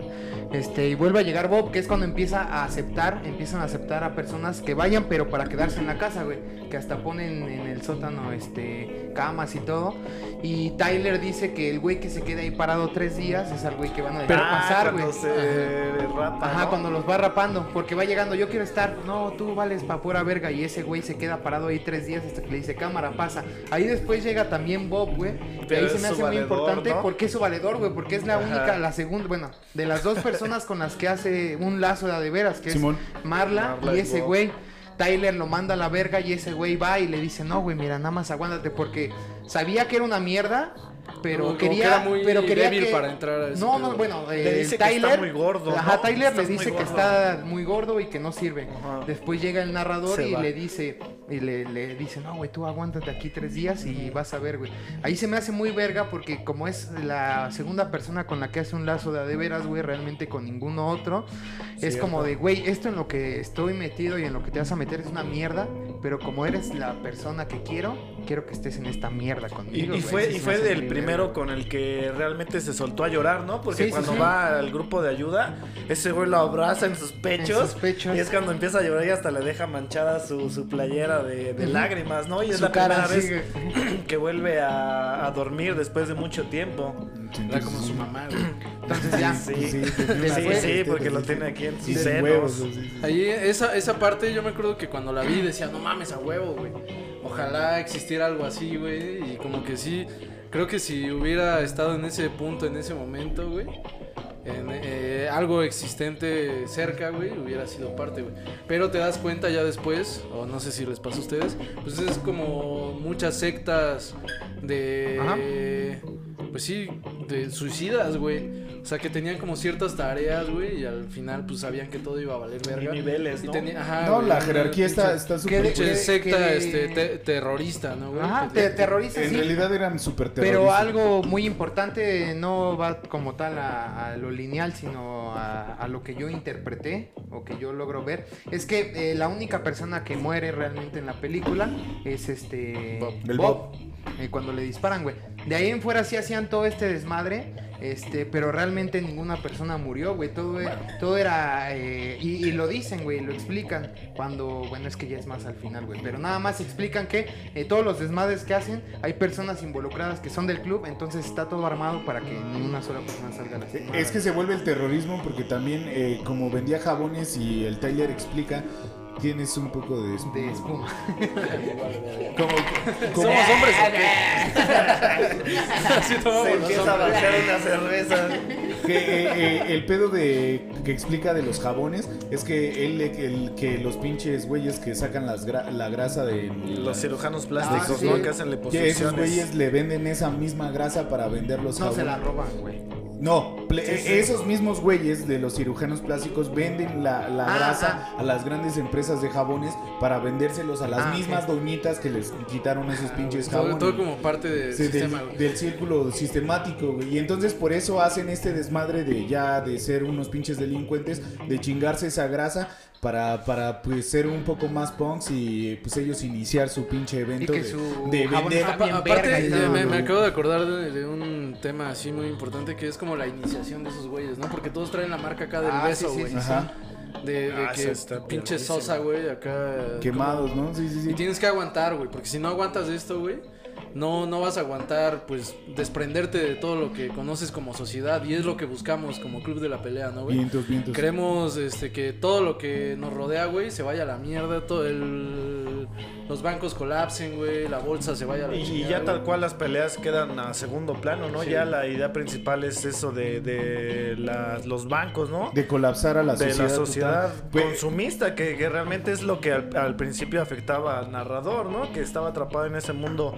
Este, y vuelve a llegar Bob, que es cuando empieza a aceptar, empiezan a aceptar a personas que vayan, pero para quedarse en la casa, güey. Que hasta ponen en el sótano, este, camas y todo. Y Tyler dice que el güey que se queda ahí parado tres días es al güey que van a dejar Ah, pasar, güey. cuando se rapa, Ajá, ¿no? cuando los va rapando, porque va llegando, yo quiero estar, no, tú vales pa' pura verga, y ese güey se queda parado ahí tres días hasta que le dice, cámara, pasa. Ahí después llega también Bob, güey, que Pero ahí se es me hace muy importante, ¿no? porque es su valedor, güey, porque es la Ajá. única, la segunda, bueno, de las dos personas con las que hace un lazo de de veras, que Simón. es Marla, Marla y y ese güey. Tyler lo manda a la verga y ese güey va y le dice, no, güey, mira, nada más aguántate, porque sabía que era una mierda, pero quería, que muy pero quería débil que... para entrar a ese No, no, bueno, Le eh, dice que está Tyler, muy gordo, Ajá, ¿no? Tyler le Estás dice que está muy gordo y que no sirve. Ajá. Después llega el narrador Se y va. le dice, y le, le dice, no, güey, tú aguántate aquí tres días y vas a ver, güey. Ahí se me hace muy verga porque como es la segunda persona con la que hace un lazo de a de veras, güey, realmente con ninguno otro, es como de, güey, esto en lo que estoy metido y en lo que te vas a meter es una mierda, pero como eres la persona que quiero, quiero que estés en esta mierda conmigo. y fue, y fue del muy primero con el que realmente se soltó a llorar, ¿no? Porque Sí, cuando sí. va al grupo de ayuda, ese güey lo abraza en sus pechos. sus pechos. Y es cuando empieza a llorar y hasta le deja manchada su, su playera de, de lágrimas, ¿no? Y es Su la primera así, vez que vuelve a, a dormir después de mucho tiempo. Era como su mamá, güey. Entonces ya. Sí, Sí, sí, porque lo tiene aquí en sus senos. huevos, sí, sí. Ahí, esa, esa parte yo me acuerdo que cuando la vi decía, no mames, a huevo, güey. Ojalá existiera algo así, güey. Y como que sí, creo que si hubiera estado en ese punto, en ese momento, güey. En, eh, algo existente cerca, güey, hubiera sido parte, güey. Pero te das cuenta ya después, o no sé si les pasa a ustedes, pues es como muchas sectas de... Pues sí, de suicidas, güey. O sea, que tenían como ciertas tareas, güey, y al final pues sabían que todo iba a valer verga. niveles, Y ¿no? tenía- ajá, No, güey, la jerarquía está, está ¿Qué súper... que- secta que- este, te- terrorista, ¿no, güey? Ajá, te terroriza, En sí. realidad eran súper Pero terroristas. algo muy importante no va como tal a, a lo lineal, sino a, a lo que yo interpreté o que yo logro ver. Es que eh, la única persona que muere realmente en la película es este Bob. eh, cuando le disparan, güey. De ahí en fuera sí hacían todo este desmadre. Este, pero realmente ninguna persona murió, güey. Todo, e- todo era. eh, y, lo dicen, güey, lo explican. Cuando, bueno, es que ya es más al final, güey. Pero nada más explican que eh, todos los desmadres que hacen, hay personas involucradas que son del club. Entonces está todo armado para que ni una sola persona salga lastimada. Es que se vuelve el terrorismo porque también, eh, como vendía jabones y el Tyler explica, tienes un poco de... espuma. De espuma. Como, como- ¿Somos hombres o qué? Así tomamos Se empieza a bajar una cerveza. que, eh, eh, el pedo de que explica de los jabones es que él el, que los pinches güeyes que sacan las gra- la grasa de Los cirujanos plásticos, Ah, sí. ¿no? Que hacen que esos güeyes le venden esa misma grasa para vender los No jabones. se la roban, güey. No, sí. esos mismos güeyes de los cirujanos plásticos venden la, la Ah, grasa a las grandes empresas de jabones para vendérselos a las Ah, mismas doñitas que les quitaron esos pinches Todo, jabones. todo como parte del Sí, del, sistema, del círculo sistemático, güey. Y entonces por eso hacen este desmadre de ya de ser unos pinches delincuentes, de chingarse esa grasa para, para pues ser un poco más punks y pues ellos iniciar su pinche evento que de, su de jabón vender. aparte, verga y eh, me, me acabo de acordar de, de un tema así muy importante que es como la iniciación de esos güeyes, ¿no? Porque todos traen la marca acá del Ah, sí, beso, sí, güey. sí, Ajá. De, de Ah, que está pinche sosa, güey, acá. Quemados, ¿no? Sí, sí, sí. Y tienes que aguantar, güey, porque si no aguantas esto, güey, no, no vas a aguantar, pues, desprenderte de todo lo que conoces como sociedad. Y es lo que buscamos como club de la pelea, ¿no, güey? Vientos, vientos. Queremos este, que todo lo que nos rodea, güey, se vaya a la mierda. Todo el, los bancos colapsen, güey, la bolsa se vaya a la Y chingada, ya tal cual las peleas quedan a segundo plano, ¿no? Sí. Ya la idea principal es eso de, de las- los bancos, ¿no? De colapsar a la de sociedad. la sociedad total. Consumista, que, que realmente es lo que al, al principio afectaba al narrador, ¿no? Que estaba atrapado en ese mundo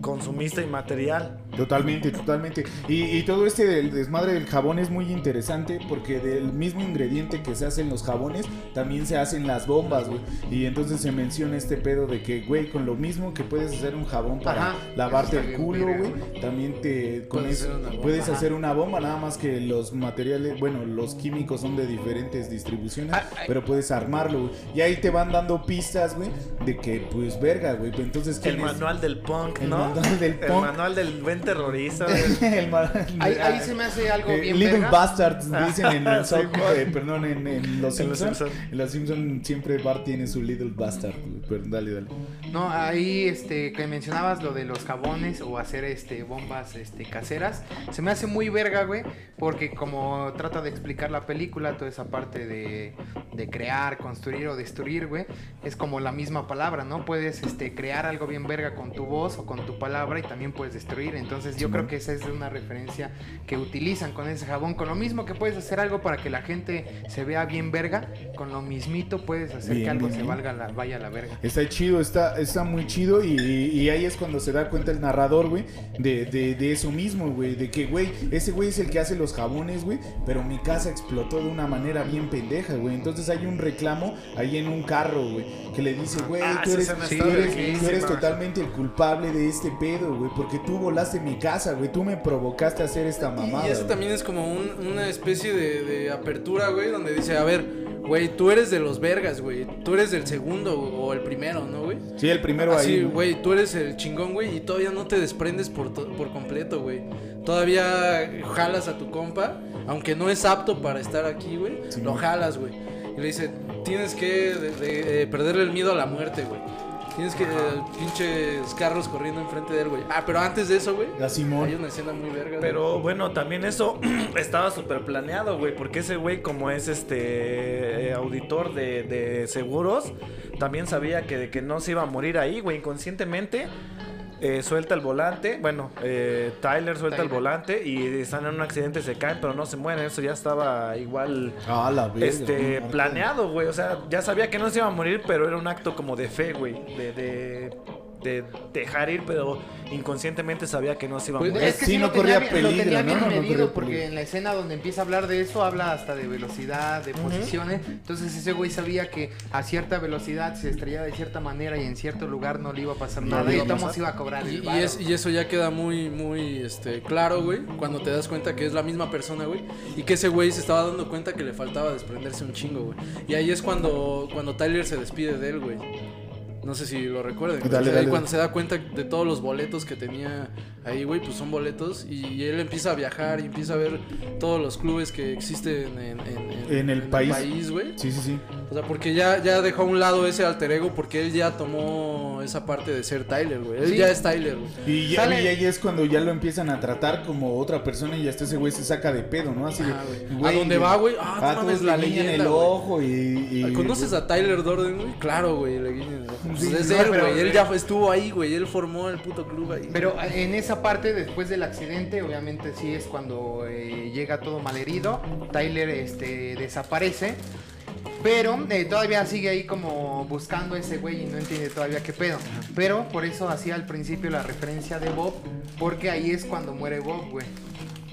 consumista y material. Totalmente, totalmente. Y, y todo este del desmadre del jabón es muy interesante porque del mismo ingrediente que se hacen los jabones, también se hacen las bombas, güey. Y entonces se menciona este pedo de que, güey, con lo mismo que puedes hacer un jabón para Ajá, lavarte el culo, güey, también te con Puedes eso hacer una bomba. puedes hacer una bomba, nada más que los materiales, bueno, los químicos son de diferentes distribuciones, Ah, ay. pero puedes armarlo, güey. Y ahí te van dando pistas, güey, de que pues verga, güey. Entonces El ¿quién es? manual del punk, El ¿no? manual del El punk. manual del buen terrorista. El Ahí, ahí se me hace algo Eh, bien Little verga. Bastards dicen en el Sí, eh, perdón, en, en Los En Los Simpsons. Simpson. En Los Simpsons siempre Bart tiene su Little Bastard. Pero dale, dale. No, ahí este que mencionabas lo de los jabones o hacer este bombas este caseras, se me hace muy verga, güey, porque como trata de explicar la película, toda esa parte de, de crear, construir o destruir, güey, es como la misma palabra, ¿no? Puedes este crear algo bien verga con tu voz o con tu palabra y también puedes destruir. Entonces, yo Simón. creo que esa es una referencia que utilizan con ese jabón, con lo mismo que puedes hacer algo para que la gente se vea bien verga, con lo mismito puedes hacer Bien, que algo bien, se bien. valga la vaya a la verga. Está chido, está, está muy chido. Y, y ahí es cuando se da cuenta el narrador, güey, de, de, de eso mismo, güey. De que, güey, ese güey es el que hace los jabones, güey. Pero mi casa explotó de una manera bien pendeja, güey. Entonces hay un reclamo ahí en un carro, güey. Que le dice, güey, Ah, tú eres, tú eres, tú eres totalmente el culpable de este pedo, güey. Porque tú volaste mi casa, güey. Tú me provocaste a hacer esta mamada. Y eso güey. también es como un- una especie de, de apertura, güey, donde dice, a ver, güey, tú eres de los vergas, güey. Tú eres del segundo o el primero, ¿no, güey? Sí, el primero Así, ahí. güey, tú eres el chingón, güey, y todavía no te desprendes por, to- por completo, güey. Todavía jalas a tu compa, aunque no es apto para estar aquí, güey. Sí, lo jalas, güey. Y le dice, tienes que de- de- eh, perderle el miedo a la muerte, güey. Tienes que, eh, pinches carros corriendo enfrente de él, güey. Ah, pero antes de eso, güey, La Simón. hay una escena muy verga. güey. Pero bueno, también eso estaba súper planeado, güey, porque ese güey como es este eh, auditor de, de seguros, también sabía que, que no se iba a morir ahí, güey, inconscientemente. Eh, suelta el volante, bueno, eh, Tyler suelta el volante y están en un accidente, se caen, pero no se mueren, eso ya estaba igual Ah, la este planeado, güey. O sea, ya sabía que no se iba a morir, pero era un acto como de fe, güey. De, de, de dejar ir, pero inconscientemente sabía que no se iba a Pues morir. es que Sí, sí, no lo tenía, corría lo peligro, tenía ¿no? bien No corría medido porque peligro. en la escena donde empieza a hablar de eso habla hasta de velocidad, de posiciones. Entonces ese güey sabía que a cierta velocidad se estrellaba de cierta manera y en cierto lugar no le iba a pasar nada le y iba a Tomás pasar. iba a cobrar Y, el y varo. es- y eso ya queda muy, muy este, claro, güey, cuando te das cuenta que es la misma persona, güey, y que ese güey se estaba dando cuenta que le faltaba desprenderse un chingo, güey. Y ahí es cuando, cuando Tyler se despide de él, güey. No sé si lo recuerden. Dale, O sea, ahí dale. cuando se da cuenta de todos los boletos que tenía ahí, güey, pues son boletos. Y él empieza a viajar y empieza a ver todos los clubes que existen en, en- en- En el país. güey. Sí, sí, sí. O sea, porque ya, ya dejó a un lado ese alter ego porque él ya tomó esa parte de ser Tyler, güey. Él Sí. ya es Tyler, güey. Y, ya- Sale- y ahí es cuando ya lo empiezan a tratar como otra persona y hasta ese güey se saca de pedo, ¿no? Así de, Ajá, güey. güey, ¿A dónde va, güey? Ah, no Ah, mames, todos la leyenda, el güey. ojo y... y- ¿Conoces a Tyler Durden, güey? Claro, güey, le guiñan el ojo. Pues Sí, es no, él, güey. Él ya fue- estuvo ahí, güey. Él formó el puto club ahí. Pero en esa parte, después del accidente, obviamente sí es cuando eh, llega todo malherido. Tyler este, desaparece. Pero eh, todavía sigue ahí como buscando a ese güey y no entiende todavía qué pedo. Pero por eso hacía al principio la referencia de Bob, porque ahí es cuando muere Bob, güey.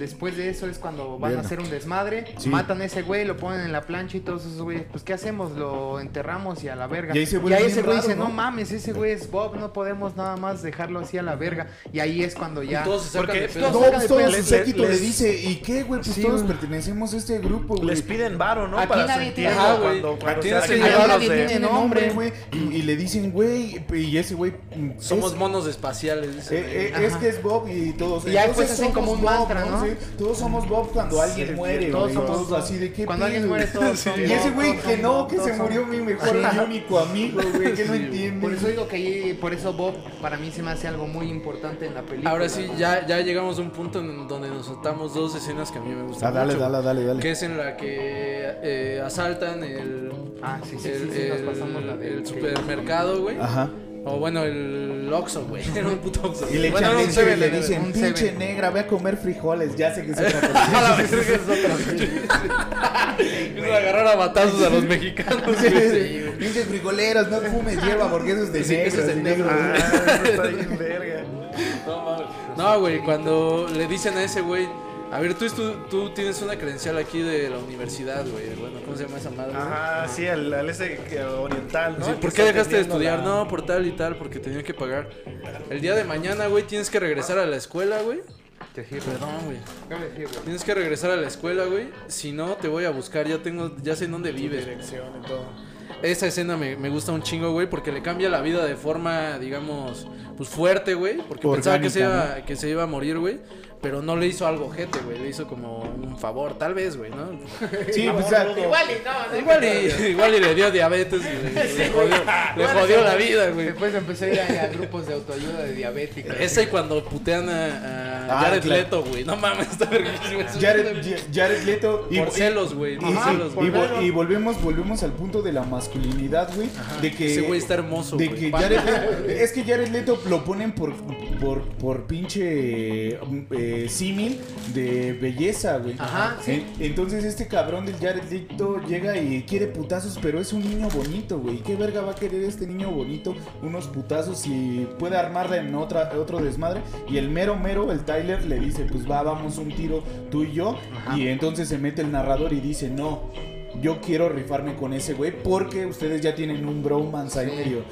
Después de eso es cuando van a hacer un desmadre, Sí. matan a ese güey, lo ponen en la plancha y todos esos güeyes, pues ¿qué hacemos? Lo enterramos y a la verga. Y ahí ese güey raro, dice, no ¿no? mames, ese güey es Bob, no podemos nada más dejarlo así a la verga. Y ahí es cuando ya... Y todos se sacan Porque pedo. No, todo su Les- séquito le dice, ¿y qué, güey? Pues Sí, todos güey. pertenecemos a este grupo, güey. Les piden varo, ¿no? Aquí Para nadie tiene- cuando, cuando de- tiene nombre, güey. Y, y le dicen, güey, y ese güey... mm, Somos monos espaciales, dice. Eh, eh, es que es Bob y todos. Y ya después entonces hacen como un mantra, ¿no? Todos somos Bob cuando alguien Sí, muere, todos todos somos todos así de qué Cuando alguien muere todos Y ese güey que no, que se murió mi mejor y único amigo, güey, que no entiende. Por eso digo que ahí- por eso Bob para mí se me hace algo muy importante en la película. Ahora sí, ya, ya llegamos a un punto en donde nos saltamos dos escenas que a mí me gustan Ah, dale, mucho. dale, dale, dale. Que es en la que eh, asaltan el, Ah, sí, sí, el, sí, sí, nos el- pasamos la del el supermercado, güey. Ajá. O bueno, el Oxxo, güey. Era un puto Oxxo. Y le bueno, echan y le dicen, un pinche Seven". negra, ve a comer frijoles. Ya sé que es otra A cosa. la verga, es otra Empiezan a agarrar a batazos a los mexicanos. Pinches frijoleros, no fumes hierba porque eso es de Sí, negro. eso es de negro. Ah, eso está bien verga. No, mames. No, güey, cuando le dicen a ese güey, a ver, tú, tú, tú tienes una credencial aquí de la universidad, güey. Bueno, ¿cómo se llama esa madre? Ajá, sí, al, al ese oriental, ¿no? Sí, ¿Por qué dejaste de estudiar? la- No, por tal y tal, porque tenía que pagar. El día de mañana, güey, tienes que regresar a la escuela, güey. Te sirve. Perdón, güey. Tienes que regresar a la escuela, güey. Si no, te voy a buscar. Ya tengo, ya sé en dónde vives. Dirección y todo. Esa escena me, me gusta un chingo, güey, porque le cambia la vida de forma, digamos, pues fuerte, güey. Porque pensaba que se, iba, Orgánica, que se iba a morir, güey. Pero no le hizo algo gente, güey. Le hizo como un favor, tal vez, güey, ¿no? Sí, pues, o sea, Igual y no, no. Igual y, igual y le dio diabetes y le, le jodió, le jodió la vida, güey. Después empecé a ir a, a grupos de autoayuda de diabéticos. Esa y cuando putean a, a Ah, Jared claro. Leto, güey. No mames, está eso. Jared, Jared Leto. y- Por celos, güey. Y, y y volvemos, volvemos al punto de la masculinidad, güey. De que. Ese güey está hermoso, De que Pa- Jared Leto- es que Jared Leto lo ponen por, por, por pinche eh, símil de belleza, güey. Ajá, sí. En- Entonces este cabrón del Jared Leto llega y quiere putazos, pero es un niño bonito, güey. ¿Qué verga va a querer este niño bonito? Unos putazos y puede armarla en otra, otro desmadre. Y el mero mero, el Tyler, le dice, pues va, vamos un tiro tú y yo. Y entonces se mete el narrador y dice, no. Yo quiero rifarme con ese güey porque ustedes ya tienen un bromance ahí medio,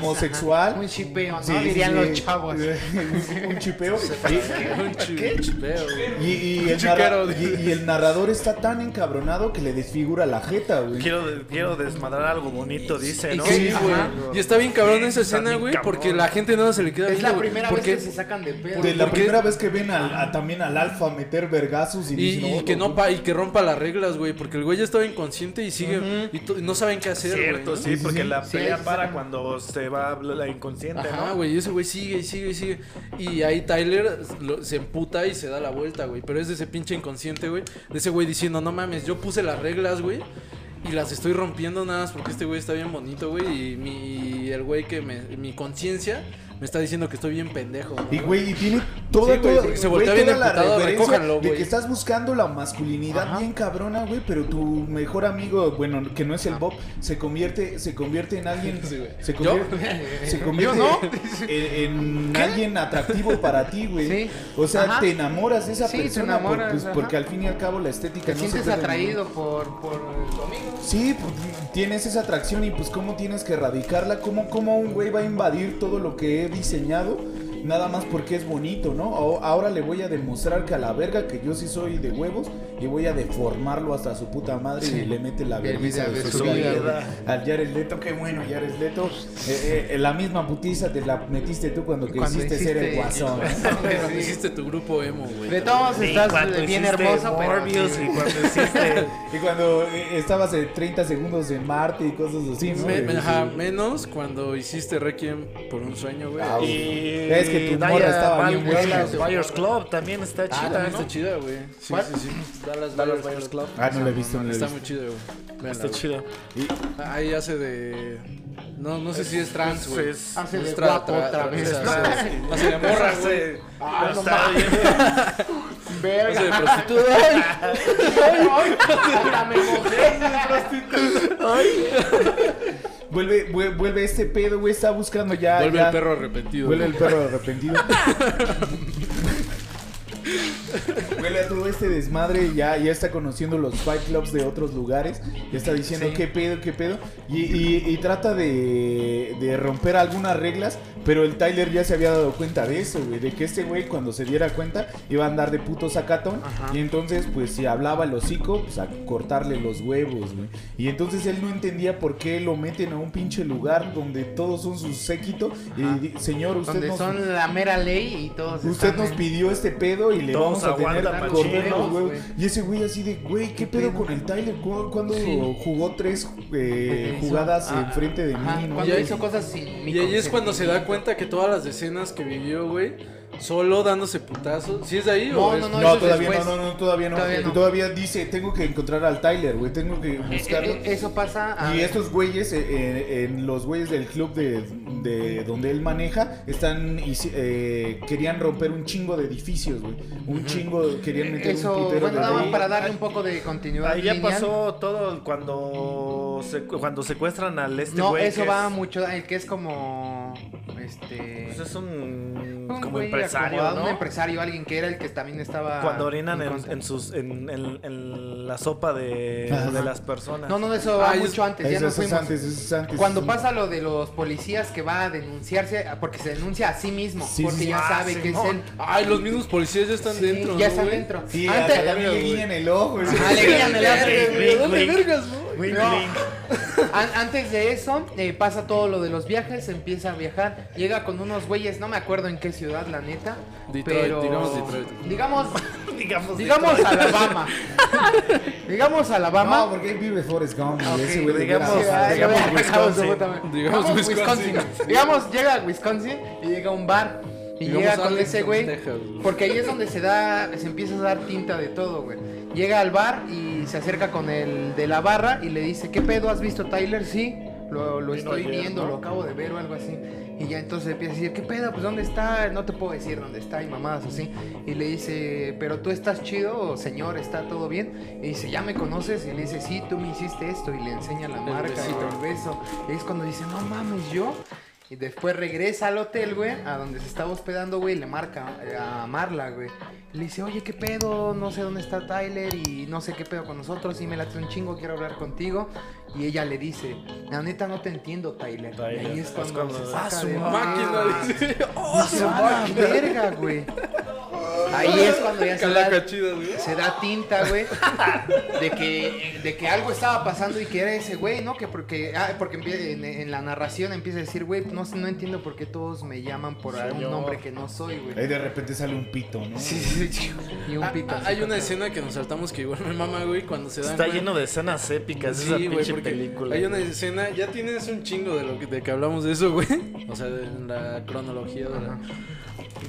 homosexual. Un chipeo, ¿no? Sí, Dirían sí. los chavos. un chipeo. Un chi- chipeo, güey. Y, y el narra- y- y el narrador está tan encabronado que le desfigura la jeta, güey. Quiero, quiero desmadrar algo bonito, dice, ¿Y ¿no? qué? Sí, güey. Y está bien cabrón esa Está escena, güey, porque la gente no se le queda Es la primera vez que se sacan de pedo. De la ¿Por qué? primera vez que ven al- a- también al alfa meter vergazos y, Y, dicen, y "Oh, que no y que rompa las reglas, güey, porque el güey ya estaba inconsciente y sigue y, no saben qué hacer, güey. Cierto, ¿no? sí, porque sí. la Sí, pelea para cuando se va la inconsciente, Ajá, ¿no? güey, y ese güey sigue y sigue y sigue. Y ahí Tyler lo- se emputa y se da la vuelta, güey. Pero es de ese pinche inconsciente, güey. De ese güey diciendo, no mames, yo puse las reglas, güey. Y las estoy rompiendo nada más porque este güey está bien bonito, güey. Y, mi, y el güey que me. Mi conciencia me está diciendo que estoy bien pendejo. ¿no? Y güey, y tiene toda, Sí, güey, toda, se güey, voltea bien toda la referencia de güey. que estás buscando la masculinidad Ajá. bien cabrona, güey, pero tu mejor amigo, bueno, que no es el Bob, se convierte, se convierte en alguien, Sí, güey. se ¿Yo? convierte, se convierte no? en, en alguien atractivo para ti, güey. Sí. O sea, Ajá. te enamoras de esa persona, por- pues, porque al fin y al cabo la estética Te no se sientes ¿no? atraído por, por tu amigo. Sí, pues, tienes esa atracción y pues cómo tienes que erradicarla, cómo, cómo un güey va a invadir todo lo que diseñado, nada más porque es bonito, ¿no? O- ahora le voy a demostrar que a la verga que yo sí soy de huevos y voy a deformarlo hasta su puta madre y le mete la vergüenza de su vida al Jared Leto, qué bueno Jared Leto, eh, eh, la misma putiza te la metiste tú cuando quisiste ser el guasón. Cuando hiciste tu grupo emo, güey. De todos Sí, estás bien hermoso, pero. Y cuando hiciste... y cuando eh, estabas en 30 segundos en Marte y cosas así, ¿no? Me- me- ajá, sí. menos cuando hiciste Requiem por un sueño, güey. Ah, Y Es que tu morra estaba bien buena. Dallas Buyers Club también está Ah, chida, también ¿no? está chida, güey. Sí, ¿Cuál? sí, sí. Dallas, Dallas Buyers Club. Ah, no lo he visto, no he Está muy chido, güey. Está chido. Ahí hace de. No, no sé si es trans, güey. Es- Hace de Es tra- guapo tra- otra tra- vez. o sea, ¿no? hace- de morra, güey. Hace- Ah, no está bien. Verga. Hace de prostituta. ¡Ay! Ay, ay, hasta me mojé. Vuelve, vue- vuelve este pedo, güey, está buscando ya. Vuelve ya- el perro arrepentido. Vuelve el perro arrepentido. Huele a todo este desmadre, ya, ya está conociendo los fight clubs de otros lugares, ya está diciendo Sí. qué pedo, qué pedo, y, y- y trata de, de romper algunas reglas, pero el Tyler ya se había dado cuenta de eso, güey, de que este güey cuando se diera cuenta iba a andar de puto sacatón, Ajá. y entonces pues si hablaba el hocico, pues a cortarle los huevos, güey. Y entonces él no entendía por qué lo meten a un pinche lugar donde todos son su séquito, y señor, usted Donde nos... son la mera ley y todos. Usted están nos en- pidió este pedo y le Todos vamos Y ese güey así de, güey, ¿qué pedo con el Tyler? ¿Cu- ¿Cuándo Sí. jugó tres eh, jugadas ah, enfrente de Ajá, mí? Cuando Y ahí- hizo cosas sin mi Y ahí es cuando se da cuenta que todas las escenas que vivió, güey, solo dándose putazos. ¿Sí es de ahí No, o es- no, No, es todavía no, no, no, todavía no. Todavía Todavía, no. dice, tengo que encontrar al Tyler, güey, tengo que Eh, buscarlo. eh, eso pasa. a- Y estos güeyes, eh, eh, en los güeyes del club de, de donde él maneja, están eh, querían romper un chingo de edificios, güey. Un chingo, querían meter un Eso, putero bueno, de nada más para darle un poco de continuidad. Ahí ya lineal. pasó todo cuando cuando secuestran al este No, güey. eso va es- mucho. El que es como. Este. pues es un, un como güey empresario, acomodado, ¿no? Un empresario, alguien que era el que también estaba. Cuando orinan en, en sus en, en- en la sopa de, de las personas. No, no, eso va Ah, es- mucho antes. Ya Eso es fuimos. antes, eso antes. Cuando eso- pasa lo de los policías que va a denunciarse, porque se denuncia a sí mismo, Sí, porque sí, ya ah, sabe que es él. Ay, los mismos policías ya están Sí, dentro. ya ¿no, están güey? dentro. Sí, Antes, le guiñan el ojo. le guiñan el ojo. ¿De dónde Wink, vergas, no? An- antes de eso, eh, pasa todo lo de los viajes, empieza a viajar, llega con unos güeyes, no me acuerdo en qué ciudad, la neta. Detroit, pero... digamos Detroit. Digamos, digamos, digamos Detroit. Alabama. digamos Alabama. No, porque vive Forrest Gump. güey, Ok, ese güey digamos- digamos me Wisconsin. Digamos Digamos Wisconsin. Digamos, llega a Wisconsin y llega a un bar. Y Digamos llega con ese güey. Porque ahí es donde se da, se empieza a dar tinta de todo, güey. Llega al bar y se acerca con el de la barra y le dice, ¿qué pedo has visto Tyler? Sí, lo, lo estoy ayer, viendo, ¿no? lo acabo de ver o algo así. Y ya entonces empieza a decir, ¿qué pedo? Pues ¿dónde está? No te puedo decir dónde está y mamadas así. Y le dice, ¿pero tú estás chido, señor? ¿Está todo bien? Y dice, ¿ya me conoces? Y le dice, sí, tú me hiciste esto. Y le enseña la El marca, besito. el beso. Y es cuando dice, no mames, yo. Y después regresa al hotel, güey, a donde se estaba hospedando, güey, y le marca eh, a Marla, güey. Le dice, oye, ¿qué pedo? No sé dónde está Tyler y no sé qué pedo con nosotros. Y me late un chingo, quiero hablar contigo. Y ella le dice, la neta no te entiendo, Tyler. Tyler. Y ahí es Es cuando, se Ah, saca su de máquina. dice. Oh, Dice, "Ah, verga, güey. Ahí es cuando ya se da, Calaca chida, güey. se da tinta, güey, de que, de que algo estaba pasando y que era ese güey, ¿no? Que porque, ah, porque en, en la narración empieza a decir, güey, no, sé, no entiendo por qué todos me llaman por un nombre que no soy, güey. Ahí de repente sale un pito, ¿no? Sí, sí, sí. Y un Ah, pito. ah, hay una escena que nos saltamos que igual me mama, güey, cuando se dan Está lleno de escenas épicas esa Sí, güey, pinche porque película. hay una escena, ya tienes un chingo de lo que, de que hablamos de eso, güey. O sea, de la cronología de la...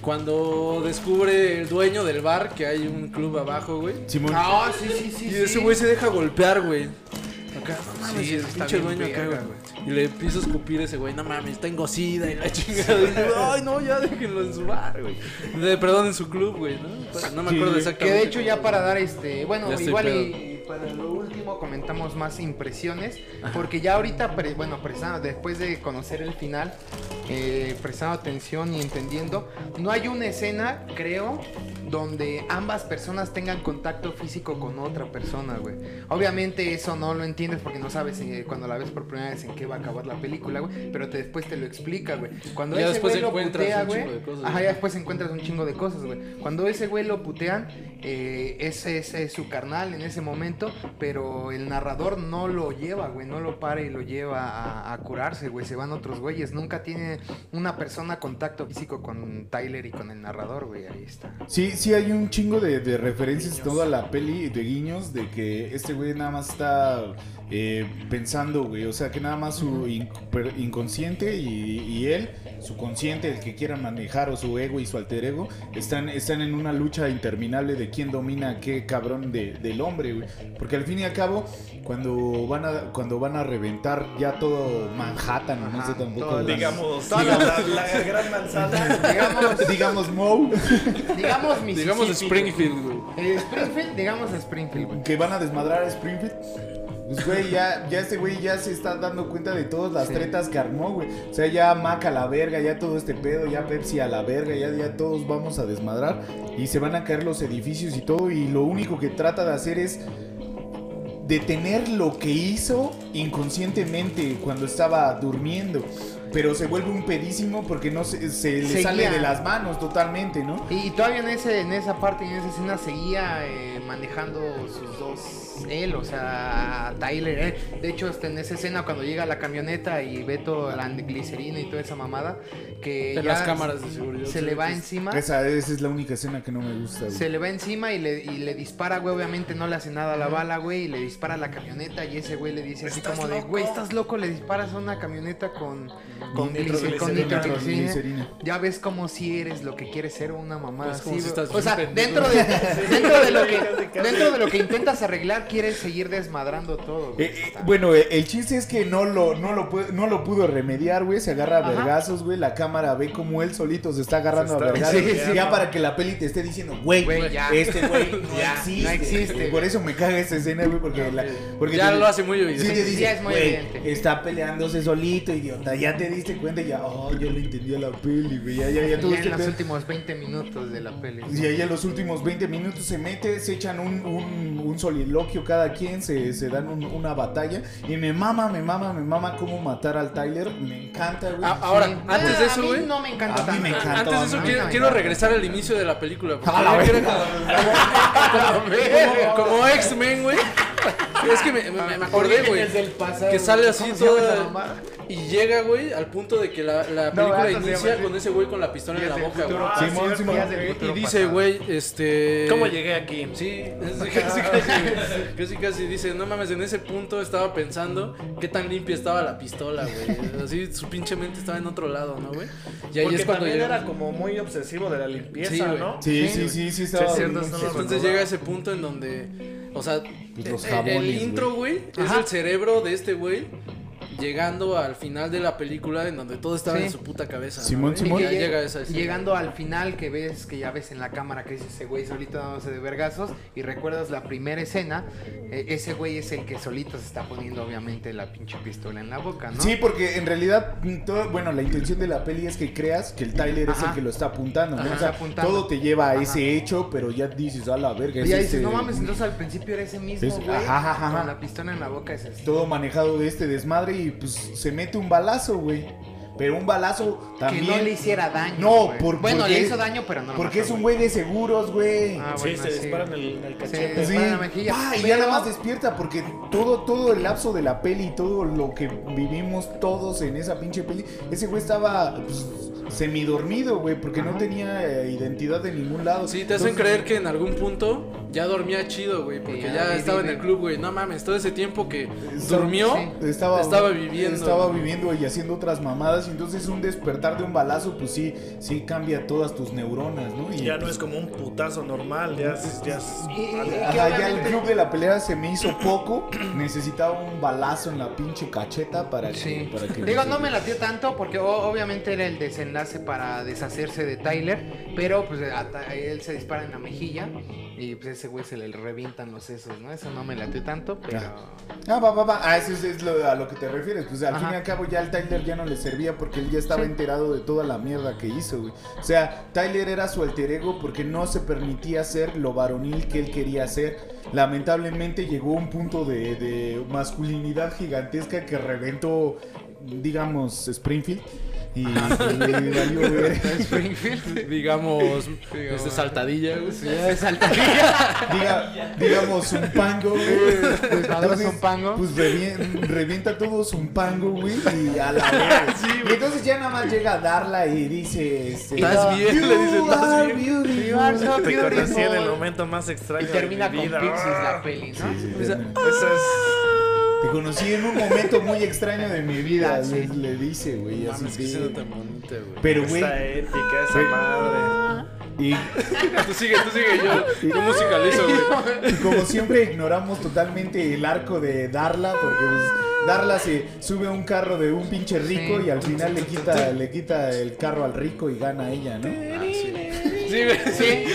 Cuando descubre el dueño del bar que hay un club abajo, güey. Simón. Ah, sí, sí, sí. Y ese güey se deja golpear, güey. Acá, no mames, Sí, y el está pinche dueño acá, güey. Y le empieza a escupir ese güey, no mames, tengo sida y la chingada. Y yo, Ay, no, ya déjenlo en su bar, güey. De- Perdón, en su club, güey, ¿no? No me acuerdo Sí, exactamente. Que de hecho ya para dar este, bueno, Ya igual y para lo último comentamos más impresiones, porque ya ahorita, pre- bueno, prestando, después de conocer el final, eh, prestando atención y entendiendo, no hay una escena, creo, donde ambas personas tengan contacto físico con otra persona, güey. Obviamente eso no lo entiendes porque no sabes eh, cuando la ves por primera vez en qué va a acabar la película, güey, pero te, después te lo explica, güey. Cuando Ya ese después güey lo encuentras putea, un güey, chingo de cosas, ajá, ya después encuentras un chingo de cosas, güey. Cuando ese güey lo putean, eh, ese es, es su carnal en ese momento, pero el narrador no lo lleva, güey, no lo para y lo lleva a, a curarse, güey. Se van otros güeyes. Nunca tiene una persona contacto físico con Tyler y con el narrador, güey. Ahí está. Sí, sí hay un chingo de, de referencias toda la peli de guiños de que este güey nada más está eh, pensando, güey. O sea, que nada más su in- per- inconsciente y, y él, su consciente, el que quiera manejar, o su ego y su alter ego, están, están en una lucha interminable de quién domina qué cabrón de- del hombre, güey. Porque al fin y al cabo, cuando van a, cuando van a reventar ya todo Manhattan, no sé tampoco. todas las- Digamos, Todas la, gran manzana. digamos, digamos Moe, digamos Mississippi. Digamos Springfield, güey. Eh, Springfield, digamos Springfield, güey. que van a desmadrar a Springfield. Pues, güey, ya, ya este güey ya se está dando cuenta de todas las Sí. tretas que armó, güey. O sea, ya Mac a la verga, ya todo este pedo, ya Pepsi a la verga, ya, ya todos vamos a desmadrar. Y se van a caer los edificios y todo. Y lo único que trata de hacer es detener lo que hizo inconscientemente cuando estaba durmiendo. Pero se vuelve un pedísimo porque no se, se le Seguía. sale de las manos totalmente, ¿no? Y, y todavía en, ese, en esa parte y en esa escena seguía eh, manejando sus dos, él, o sea, Tyler. eh. De hecho, hasta en esa escena cuando llega a la camioneta y ve toda la glicerina y toda esa mamada, que ya las cámaras de seguridad. se le va encima. Esa, esa es la única escena que no me gusta, güey. Se le va encima y le, y le dispara, güey. Obviamente no le hace nada a la bala, güey. Y le dispara a la camioneta. Y ese güey le dice así como de, güey, estás loco. Le disparas a una camioneta con, Con nitroglicerina. con nitroglicerina. Ya ves como si eres lo que quieres ser una mamá Pues como así, si güey. estás O sea, dentro de, dentro de lo que casi. dentro de lo que intentas arreglar, quieres seguir desmadrando todo. güey. Eh, eh, bueno, eh, el chiste es que no lo, no lo, puede- no lo pudo remediar, güey. Se agarra a vergazos, güey. La cámara ve como él solito se está agarrando Se a vergazos. Sí, sí. ya para que la peli te esté diciendo, güey, Güey, ya. este güey no Ya, existe. no existe, Por eso me caga esa escena, güey, porque, la, porque Ya te- lo hace muy Sí, evidente. te dice, Ya es muy güey, evidente. está peleándose solito, idiota. Ya te diste cuenta y ya, oh, yo le entendí a la peli, güey. Ya, ya, ya ya este en los últimos 20 minutos de la peli. Y ahí en los últimos 20 minutos se mete, se echan un, un, un soliloquio cada quien, se, se dan un- una batalla. Y me mama, me mama, me mama cómo matar al Tyler. Me encanta, güey. Ah, ahora, Sí. antes de eso, a mí güey. no me encanta A mí me tanto. encanta. Antes de eso, quiero, me quiero regresar al inicio de la película. A la verga. como, X-Men, güey. Es que me, me- me acordé, güey. Que sale güey. así ¿Cómo se llama esa toda. Y llega, güey, al punto de que la, la No, película se inicia con ese güey con la pistola en la boca, futuro güey. Simón. Del Y dice, güey, este. ¿Cómo llegué aquí? Sí, casi, casi, casi, casi dice, no mames, en ese punto estaba pensando qué tan limpia estaba la pistola, güey. Así su pinche mente estaba en otro lado, ¿no, güey? Y ahí Porque es cuando también llega. era como muy obsesivo de la limpieza, Sí. ¿no? Sí, Sí, sí, sí, sí, estaba Sí, cierto, no. Entonces llega ese punto en donde, o sea, Pues los el- jabones, el intro, güey, es el cerebro de este güey llegando al final de la película en donde todo estaba Sí. en su puta cabeza. ¿no, Simón? Simón. Y llega esa escena. Llegando al final que ves, que ya ves en la cámara que es ese güey solito dándose de vergazos y recuerdas la primera escena, eh, ese güey es el que solito se está poniendo obviamente la pinche pistola en la boca, ¿no? Sí, porque en realidad, todo, bueno, la intención de la peli es que creas que el Tyler es el que lo está apuntando, ¿no? Ajá. O sea, Está apuntando. todo te lleva a Ajá. ese hecho, pero ya dices, a la verga. Y es ya este- dices, no mames, entonces al principio era ese mismo Es- güey con la pistola en la boca es. Todo manejado de este desmadre y pues se mete un balazo, güey. Pero un balazo también. Que no le hiciera daño. No, por- bueno, porque- le hizo daño, pero no lo Porque mató, es un güey de seguros, güey. Ah, Sí, bueno, se sí. dispara en el, Sí. cachete. Sí, la mejilla, pa, y ya pero- nada más despierta porque todo, todo el lapso de la peli y todo lo que vivimos todos en esa pinche peli, ese güey estaba pues, semidormido, güey, porque no tenía eh, identidad de ningún lado. Sí, te hacen Entonces, creer que en algún punto ya dormía chido, güey, porque Ya, ya vi- estaba vi- en el club, güey. No mames, todo ese tiempo que Estaba- durmió, sí. Estaba, Estaba viviendo. Estaba viviendo y haciendo otras mamadas. Y entonces un despertar de un balazo, pues sí, sí cambia todas tus neuronas, ¿no? Y Ya no es como un putazo normal, ya es. Ya es Ajá, ya el club de la pelea se me hizo poco. Necesitaba un balazo en la pinche cacheta para que. Sí. Para que Digo, no me latió tanto porque obviamente era el desenlace para deshacerse de Tyler, pero pues a- él se dispara en la mejilla y pues ese güey se le revientan los sesos, ¿no? Eso no me latió tanto, pero... Ah, va, va, va. Ah, eso es, es lo, a lo que te refieres. Pues al Ajá. fin y al cabo ya el Tyler ya no le servía porque él ya estaba Sí. enterado de toda la mierda que hizo, güey. O sea, Tyler era su alter ego porque no se permitía ser lo varonil que él quería ser. Lamentablemente llegó a un punto de, de masculinidad gigantesca que reventó, digamos, Springfield. Y, y valió. Springfield. digamos, este saltadilla, güey. Sí, saltadilla. Diga- digamos, un pango, güey. Pues ahora es un pango. Pues revien- revienta todo un pango, güey, y a la vez. y entonces ya nada más llega a darla y dice, este, ¿Estás bien? "You Le dice, "¿Estás bien?" beautiful". You are so Te conocí en el momento más extraño Y termina de con mi vida. Pixies la peli, ¿no? Sí, sí, O sea. Eso es. Te conocí en un momento muy extraño de mi vida, Ah, sí. le, le dice, güey, así bonita, güey. Pero, güey, Esta épica, esa Güey. madre. y, Tú sigue, tú sigue, yo, yo musicalizo, güey. y como siempre ignoramos totalmente el arco de Darla, porque pues, Darla se sube a un carro de un pinche rico Sí. y al final le quita, le quita el carro al rico y gana ella, ¿no? Sí, Sí.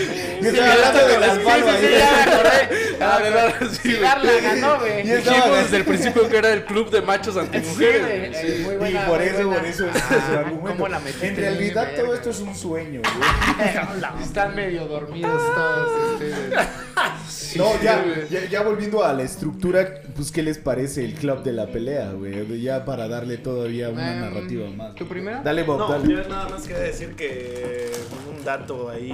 Yo estaba hablando de las Sí, palmas, sí, sí, ya me acordé. De verdad, sí, Sí, güey. Darla ganó, güey. Y estaba- Dijimos desde el principio que era el club de machos Sí, antimujeres. güey. Eh, muy buena, y por eso, buena. por eso es Ah, su argumento. ¿Cómo la metiste en realidad todo esto es un sueño, güey. Están medio dormidos todos ustedes. no, ya, ya, ya volviendo a la estructura, pues ¿qué les parece el club de la pelea, güey? Ya para darle todavía una Em, narrativa más. ¿Tu primera? Dale, Bob, No, dale. yo nada más quería decir que un dato ahí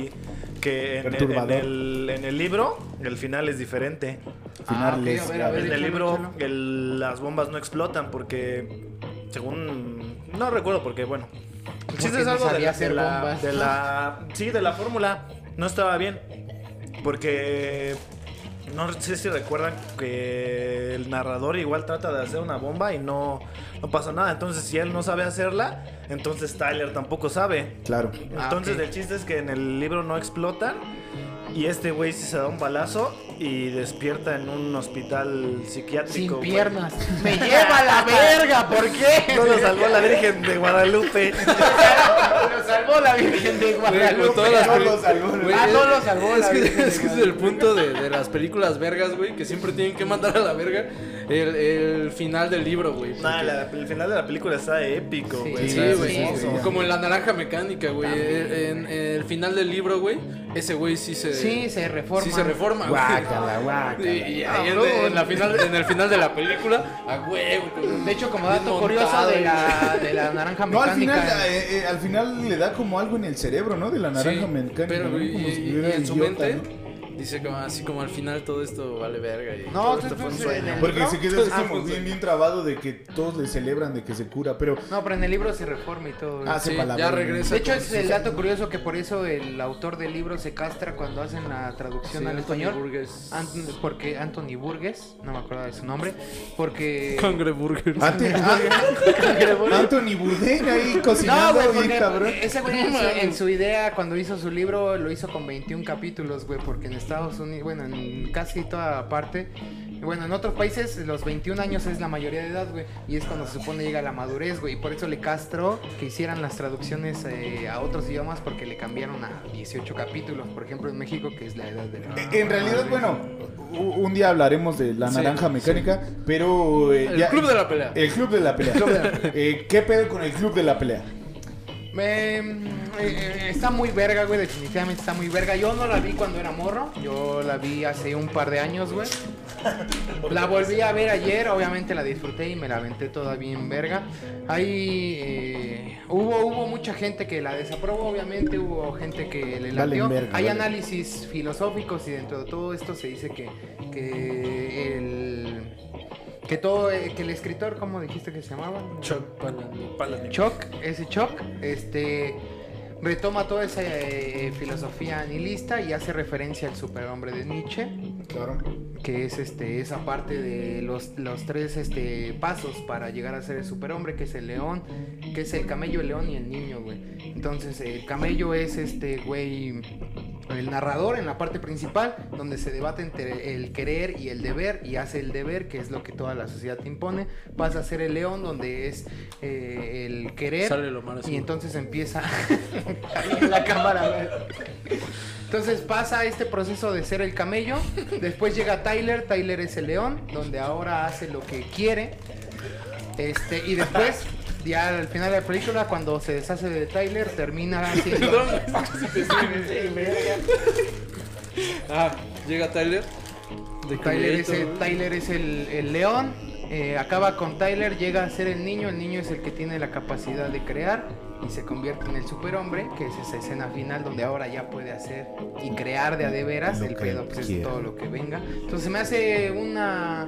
que en, en- Perturbador. en el, en el libro el final es diferente. Ah, ok, Finales, a ver, ya a ver. En el libro el- las bombas no explotan porque según no recuerdo porque bueno. El chiste Porque es no algo de sabía la, hacer de la- bombas. de la- sí de la fórmula no estaba bien porque no sé si recuerdan que el narrador igual trata de hacer una bomba y no, no pasa nada. Entonces, si él no sabe hacerla, entonces Tyler tampoco sabe. Claro. Entonces, Ah, ok. el chiste es que en el libro no explotan. Y este güey sí se da un balazo y despierta en un hospital psiquiátrico. Sin güey. piernas. Me lleva a la verga, ¿por qué? No lo salvó la Virgen de Guadalupe. Lo salvó la Virgen de Guadalupe. con todas las No lo salvó, Güey, Ah, es- no lo salvó Es la que, Virgen es que es el punto de, de las películas vergas, güey, que siempre tienen que mandar a la verga el, el final del libro, güey. Nah, porque- la- el final de la película está épico, Sí, güey. Sí, güey. hermoso. Como en la naranja mecánica, güey. En, en el final del libro, güey, ese güey sí se. Sí, se reforma. Sí se reforma, güey. Guácala, guácala. Y, y ahí Ah, en, no, en la final, en el final de la película, a huevo. De hecho, como dato curioso de la, de la naranja No, al mecánica. final, eh, eh, al final le da como algo en el cerebro, ¿no? De la naranja Sí, mecánica. Pero, ¿no? Como y, si y en su idiota, mente, ¿no? Dice como así como al final todo esto vale verga. Y No, todo esto fue un sueño. Porque ¿no? se queda así Ah, como pues, bien, bien trabado de que todos le celebran de que se cura, pero No, pero en el libro se reforma y todo. Ah, Sí, ya regresa. De hecho, es el dato curioso que por eso el autor del libro se castra cuando hacen la traducción Sí, al Anthony español. Burgess. Ant- porque Anthony Burgess, no me acuerdo de su nombre, porque... Cangre Burgers. Ah, Anthony Bourdain ahí No, cocinando güey, porque cabrón. ese güey en su, en su idea cuando hizo su libro lo hizo con 21 capítulos, güey, porque en Estados Unidos, bueno, en casi toda parte, bueno, en otros países los 21 años es la mayoría de edad, güey, y es cuando se supone llega la madurez, güey, y por eso le castró que hicieran las traducciones eh, a otros idiomas porque le cambiaron a 18 capítulos, por ejemplo, en México, que es la edad de la... Eh, En realidad, bueno, un día hablaremos de la Sí, naranja mecánica, pero... eh, El ya- club de la pelea. El club de la pelea. Eh, ¿Qué pedo con el club de la pelea? Eh, eh, está muy verga, güey, definitivamente está muy verga. Yo no la vi cuando era morro, yo la vi hace un par de años, güey. La volví a ver ayer, obviamente la disfruté y me la aventé toda bien verga. Ahí eh, hubo, hubo mucha gente que la desaprobó, obviamente hubo gente que le Valen latió. verga, Hay análisis filosóficos y dentro de todo esto se dice que, que el... Que todo, eh, que el escritor, ¿cómo dijiste que se llamaba? Chuck Palahniuk. Choc, ese Choc, este retoma toda esa eh, filosofía nihilista y hace referencia al superhombre de Nietzsche, Claro. que es este esa parte de los, los tres este pasos para llegar a ser el superhombre, que es el león, que es el camello, el león y el niño, güey. Entonces, el camello es este güey el narrador en la parte principal, donde se debate entre el querer y el deber, y hace el deber, que es lo que toda la sociedad te impone, pasa a ser el león, donde es eh, el querer, Sale lo malo y entonces empieza en la cámara. Entonces pasa este proceso de ser el camello, después llega Tyler, Tyler es el león, donde ahora hace lo que quiere, este y después ya al final de la película cuando se deshace de Tyler termina te Ah, llega Tyler. De Tyler es el. Tyler es el, el león, eh, acaba con Tyler, llega a ser el niño, el niño es el que tiene la capacidad de crear y se convierte en el superhombre, que es esa escena final donde ahora ya puede hacer y crear de a de veras, el pedo pues, es todo lo que venga. Entonces me hace una,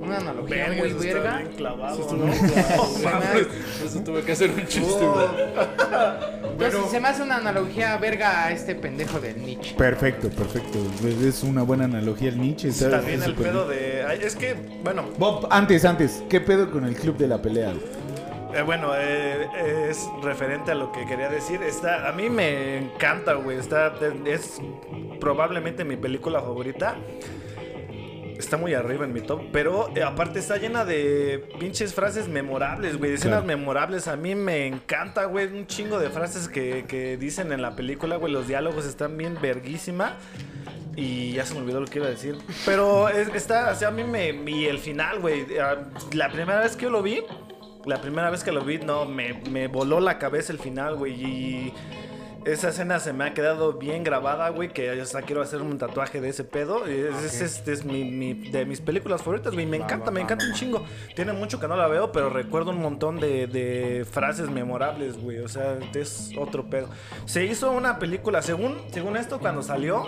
una analogía Verga, muy verga. clavado, Eso tuve que hacer un chiste, güey. Entonces se me hace una analogía verga a este pendejo del Nietzsche. Perfecto, perfecto. Es una buena analogía el Nietzsche. está- También el pedo bien. de. ay, Es que, bueno, Bob, antes, antes, ¿qué pedo con el club de la pelea? Eh, bueno, eh, es referente a lo que quería decir. Está, a mí me encanta, güey. Está, es probablemente mi película favorita. Está muy arriba en mi top, pero eh, aparte está llena de pinches frases memorables, güey, de escenas Claro. memorables. A mí me encanta, güey, un chingo de frases que, que dicen en la película, güey. Los diálogos están bien verguísima. Y ya se me olvidó lo que iba a decir. Pero es- está, o sea, a mí me. Y el final, güey. ah, La primera vez que yo lo vi, la primera vez que lo vi, no, me, me voló la cabeza el final, güey. Y esa escena se me ha quedado bien grabada, güey. Que hasta quiero hacer un tatuaje de ese pedo. Es, es, es- es mi, mi- de mis películas favoritas, güey. Me encanta, me encanta un chingo. Tiene mucho que no la veo, pero recuerdo un montón de, de frases memorables, güey. O sea, es otro pedo. Se hizo una película, según, según esto, cuando salió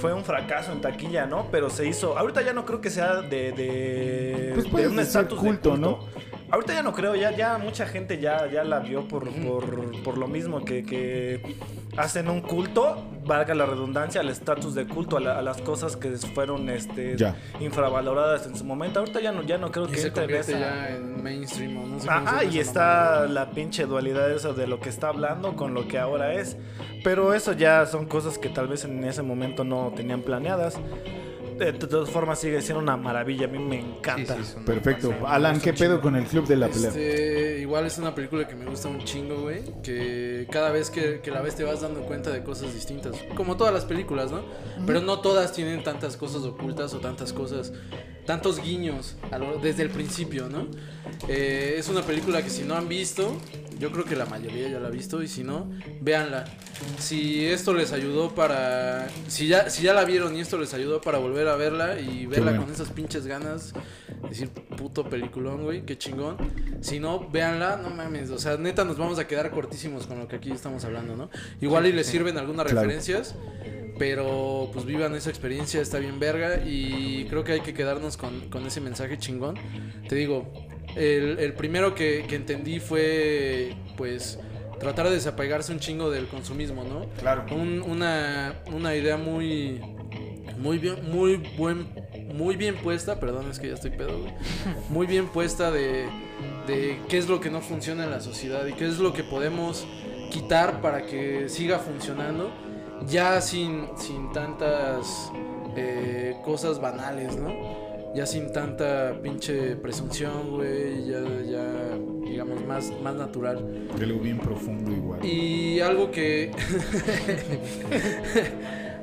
fue un fracaso en taquilla, ¿no? Pero se hizo. Ahorita ya no creo que sea de. de Pues de un estatus de culto, ¿no? Ahorita ya no creo, ya, ya mucha gente ya, ya la vio por, por, por lo mismo, que, que hacen un culto, valga la redundancia, al estatus de culto, a, la- a las cosas que fueron este, Ya. infravaloradas en su momento. Ahorita ya no, ya no creo Y que se entre esa- ya en mainstream o no sé Ajá, y está la pinche dualidad esa de lo que está hablando con lo que ahora es. Pero eso ya son cosas que tal vez en ese momento no tenían planeadas. De, todas formas sigue siendo una maravilla, a mí me encanta. Sí, sí, Perfecto. Alan, ¿qué pedo con el club de la pelea? Este, igual es una película que me gusta un chingo, güey. Que cada vez que, que la ves te vas dando cuenta de cosas distintas. Como todas las películas, ¿no? Pero no todas tienen tantas cosas ocultas o tantas cosas, tantos guiños a lo- desde el principio, ¿no? Eh, es una película que si no han visto, yo creo que la mayoría ya la ha visto. Y si no, véanla. Si esto les ayudó para. Si ya, si ya la vieron y esto les ayudó para volver a verla y verla bueno. con esas pinches ganas. Decir puto peliculón, güey, qué chingón. Si no, véanla, no mames. O sea, neta, nos vamos a quedar cortísimos con lo que aquí estamos hablando, ¿no? Igual y les sirven algunas Claro. referencias. Pero pues vivan esa experiencia, está bien verga. Y creo que hay que quedarnos con, con ese mensaje chingón. Te digo, el, el primero que, que entendí fue pues tratar de desapegarse un chingo del consumismo, ¿no? Claro. Un- una, una idea muy muy bien muy buen muy bien puesta perdón es que ya estoy pedo güey muy bien puesta de, de qué es lo que no funciona en la sociedad y qué es lo que podemos quitar para que siga funcionando ya sin sin tantas eh, cosas banales no ya sin tanta pinche presunción güey ya ya digamos más más natural Algo bien profundo igual. y algo que.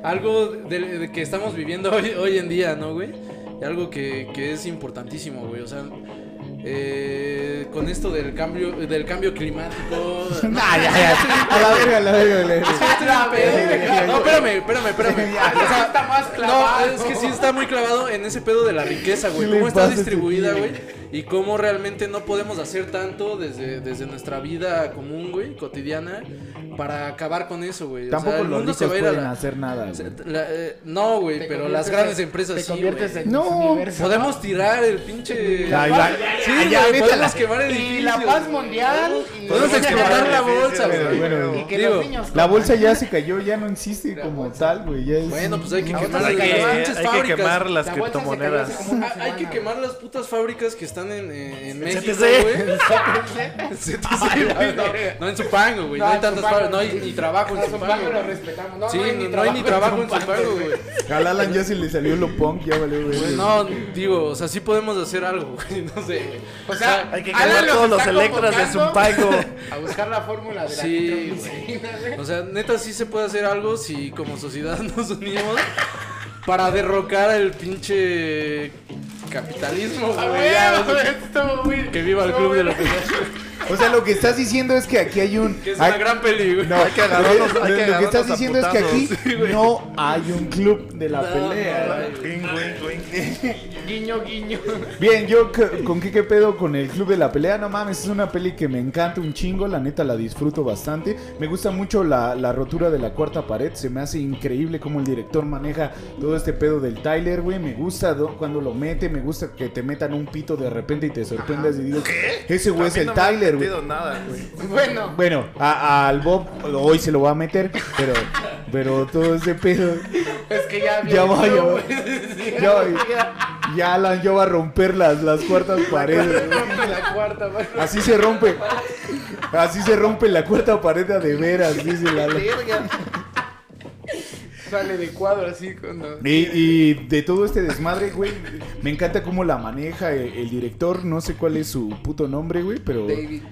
algo de, de que estamos viviendo hoy, hoy en día, ¿no, güey? Y algo que, que es importantísimo, güey. O sea, eh, con esto del cambio, del cambio climático. Nah, ya, ya. A la verga, a la verga. a la verga. Otra vez. No, espérame, espérame, espérame. Ya, O sea, está más clavado. No, es que sí está muy clavado en ese pedo de la riqueza, güey. ¿Qué le Cómo está distribuida, güey. Y cómo realmente no podemos hacer tanto desde, desde nuestra vida común, güey, cotidiana, para acabar con eso, güey. O sea, Tampoco el los mundo se va a ir a la- hacer nada. se- güey. la- eh, no, güey, Te pero las grandes en- empresas te sí, conviertes güey. en No. Universo. Podemos tirar el pinche... Sí, ya, ya, güey, podemos quemar Y edificios. la paz mundial. y- Podemos explotar la bolsa, güey. bueno. Y que Digo, los niños La bolsa ya se cayó, ya no existe como tal, güey. ya es- Bueno, pues hay que quemar bolsa Hay se que, cayó. las hay pinches que fábricas. quemar las criptomonedas. Ah, Hay que quemar las putas fábricas que están en, eh, en México, CTC. güey. CTC, güey, no, en Zupango, güey. No, hay tantas no hay ni trabajo en Zupango. lo güey. respetamos. No, Sí, no hay ni trabajo en Zupango, güey. Al Alan ya se le salió lo punk, ya valió, güey. No, digo, o sea, sí podemos hacer algo, güey. No sé, güey. O sea, Hay que los todos los está electros de Zumpago. A buscar la fórmula de la Sí, güey. O sea, neta sí se puede hacer algo si como sociedad nos unimos para derrocar el pinche capitalismo, güey. ya, Que viva el club de pelea. O sea, lo que estás diciendo es que aquí hay un. Que es hay- una gran peli, güey. No, Hay que agarrarnos- lo- hay que lo que estás diciendo es que aquí putazos. no hay un club de la No, pelea. no. Guiño, guiño. Bien, yo con qué qué pedo con el club de la pelea, no mames, es una peli que me encanta un chingo, la neta la disfruto bastante. Me gusta mucho la, la rotura de la cuarta pared, se me hace increíble cómo el director maneja todo este pedo del Tyler, güey. Me gusta do- cuando lo mete, me gusta que te metan un pito de repente y te sorprendas y digo, ese güey es el no Tyler, güey. metido nada, güey. Bueno, Bueno, a- al Bob hoy se lo va a meter, pero, pero todo ese pedo. es que ya Ya va, ya va. güey. Ya va. Ya Alan ya va a romper las, las cuartas paredes. La cuarta. Así se rompe. Así se rompe la cuarta pared de veras, dice la. Sale de cuadro así cuando. Y, y de todo este desmadre, güey, me encanta cómo la maneja el, el director. No sé cuál es su puto nombre, güey, pero. David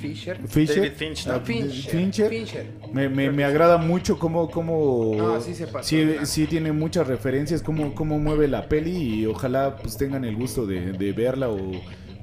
Fisher. Fisher. David Finch, ¿no? Ah, Fincher. Fincher. Fincher. Me, me, me agrada mucho cómo, cómo No, sí se pasó, sí, sí tiene muchas referencias, cómo, cómo mueve la peli y ojalá pues tengan el gusto de, de verla o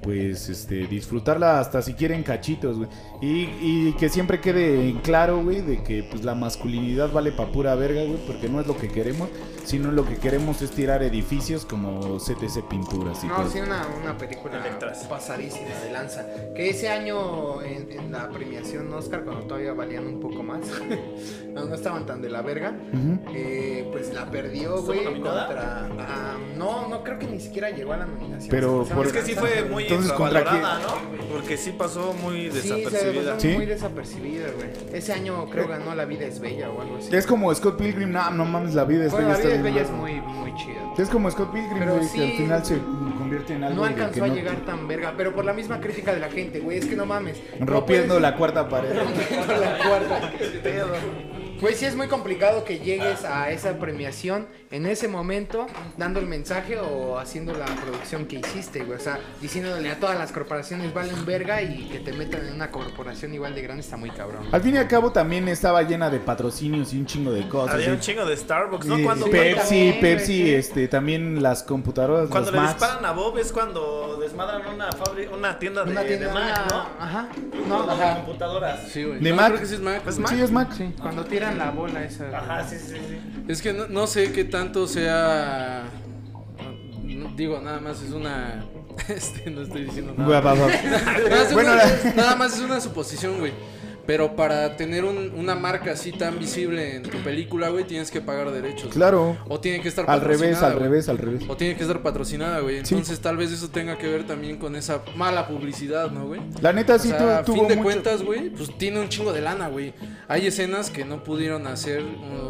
pues este disfrutarla hasta si quieren cachitos, güey. Y, y que siempre quede en claro, güey, de que pues la masculinidad vale pa' pura verga, güey, porque no es lo que queremos, sino lo que queremos es tirar edificios como CTC Pinturas y No, todo. sí, una, una película pasadísima de lanza. Que ese año en, en la premiación Oscar, cuando todavía valían un poco más, no, no estaban tan de la verga, eh, pues la perdió, ¿Estuvo güey, contra... ah, no, no creo que ni siquiera llegó a la nominación. Pero por- Es que sí fue muy Entonces, ¿contra infravalorada, ¿no? Porque sí pasó muy Sí, se desapercibida. ¿Sí? muy desapercibida, güey. Ese año creo ganó La vida es bella o algo así. Es como Scott Pilgrim, no, no mames, la vida es Bueno, bella. La vida es bella es muy, muy chida. Es como Scott Pilgrim, Pero güey, que al final se convierte en algo No alcanzó que a no- llegar tan verga, pero por la misma crítica de la gente, güey, es que no mames. No Rompiendo puedes- la cuarta pared. Rompiendo la cuarta. Pedo. Pues sí es muy complicado que llegues a esa premiación en ese momento dando el mensaje o haciendo la producción que hiciste, güey. O sea, diciéndole a todas las corporaciones valen verga y que te metan en una corporación igual de grande está muy cabrón. Al fin y al cabo también estaba llena de patrocinios y un chingo de cosas. Había ¿sí? un chingo de Starbucks, ¿no? Cuando, Pepsi, también, Pepsi, güey, sí. este, también las computadoras, cuando los le Macs. disparan a Bob es cuando desmadran una fábrica, una tienda de, Una tienda, de Mac, una- ¿no? Ajá. No, No, ajá. computadoras. Sí, güey. ¿De No, Mac? creo que sí es Mac. ¿Es güey. Mac? Sí, es Mac. Sí, cuando tiran la bola esa. Ajá, sí, sí, sí. Es que no, no sé qué tanto sea. no- Digo, nada más es una. Este, no estoy diciendo nada. Bueno, nada más es una suposición, güey. Pero para tener un- una marca así tan visible en tu película, güey, tienes que pagar derechos. Claro. O tiene que estar Al revés, patrocinada, al güey. revés, al revés. O tiene que estar patrocinada, güey. Sí. Entonces tal vez eso tenga que ver también con esa mala publicidad, ¿no, güey? La neta O sí sea, tuvo fin de mucho- cuentas, güey, pues tiene un chingo de lana, güey. Hay escenas que no pudieron hacer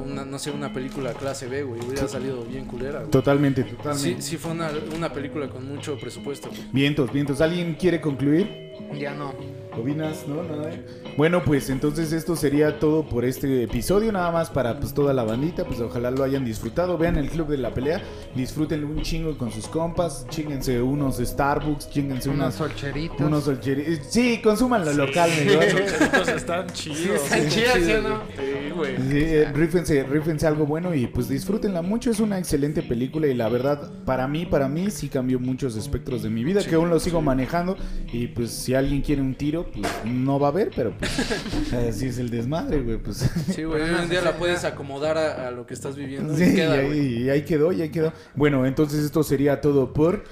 una, no sé, una película clase B, güey. Hubiera salido bien culera, güey. Totalmente, Sí, totalmente. sí fue una, una película con mucho presupuesto, güey. Vientos, vientos. ¿Alguien quiere concluir? Ya no. ¿Opinas? ¿No? Nada. Bueno, pues entonces esto sería todo por este episodio, nada más para pues toda la bandita, pues ojalá lo hayan disfrutado, vean el Club de la Pelea, disfrútenlo un chingo con sus compas, chinguense unos Starbucks, chinguense Unos solcheritos. unos solcheri- Sí, consuman lo local, mejor. Estos están chidos. Están ¿sí o no? Sí, güey. Sí, eh, rífense, rífense algo bueno y pues disfrútenla mucho. Es una excelente película y la verdad, para mí, para mí sí cambió muchos espectros de mi vida, que aún lo sigo manejando. Y pues si alguien quiere un tiro, pues no va a haber, pero pues así es el desmadre, güey. Pues Sí, güey. Hoy en día la puedes acomodar a, a lo que estás viviendo. sí, y y queda, ahí, güey. y ahí quedó, y ahí quedó. Bueno, entonces esto sería todo por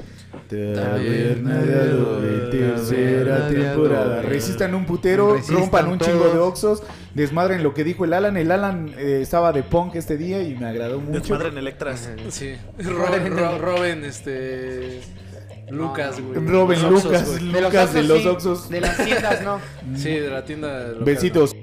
Taberna de Adobe, tercera temporada. Resistan un putero, Resistan rompan un chingo de oxos, desmadren lo que dijo el Alan. El Alan eh, estaba de punk este día y me agradó mucho. Desmadre en Electras. Sí. Ro- ro- roben, este. Lucas, güey. Oxxos, Lucas, Lucas de los sí. Oxxos. De las tiendas, no. Sí, de la tienda. local, Besitos.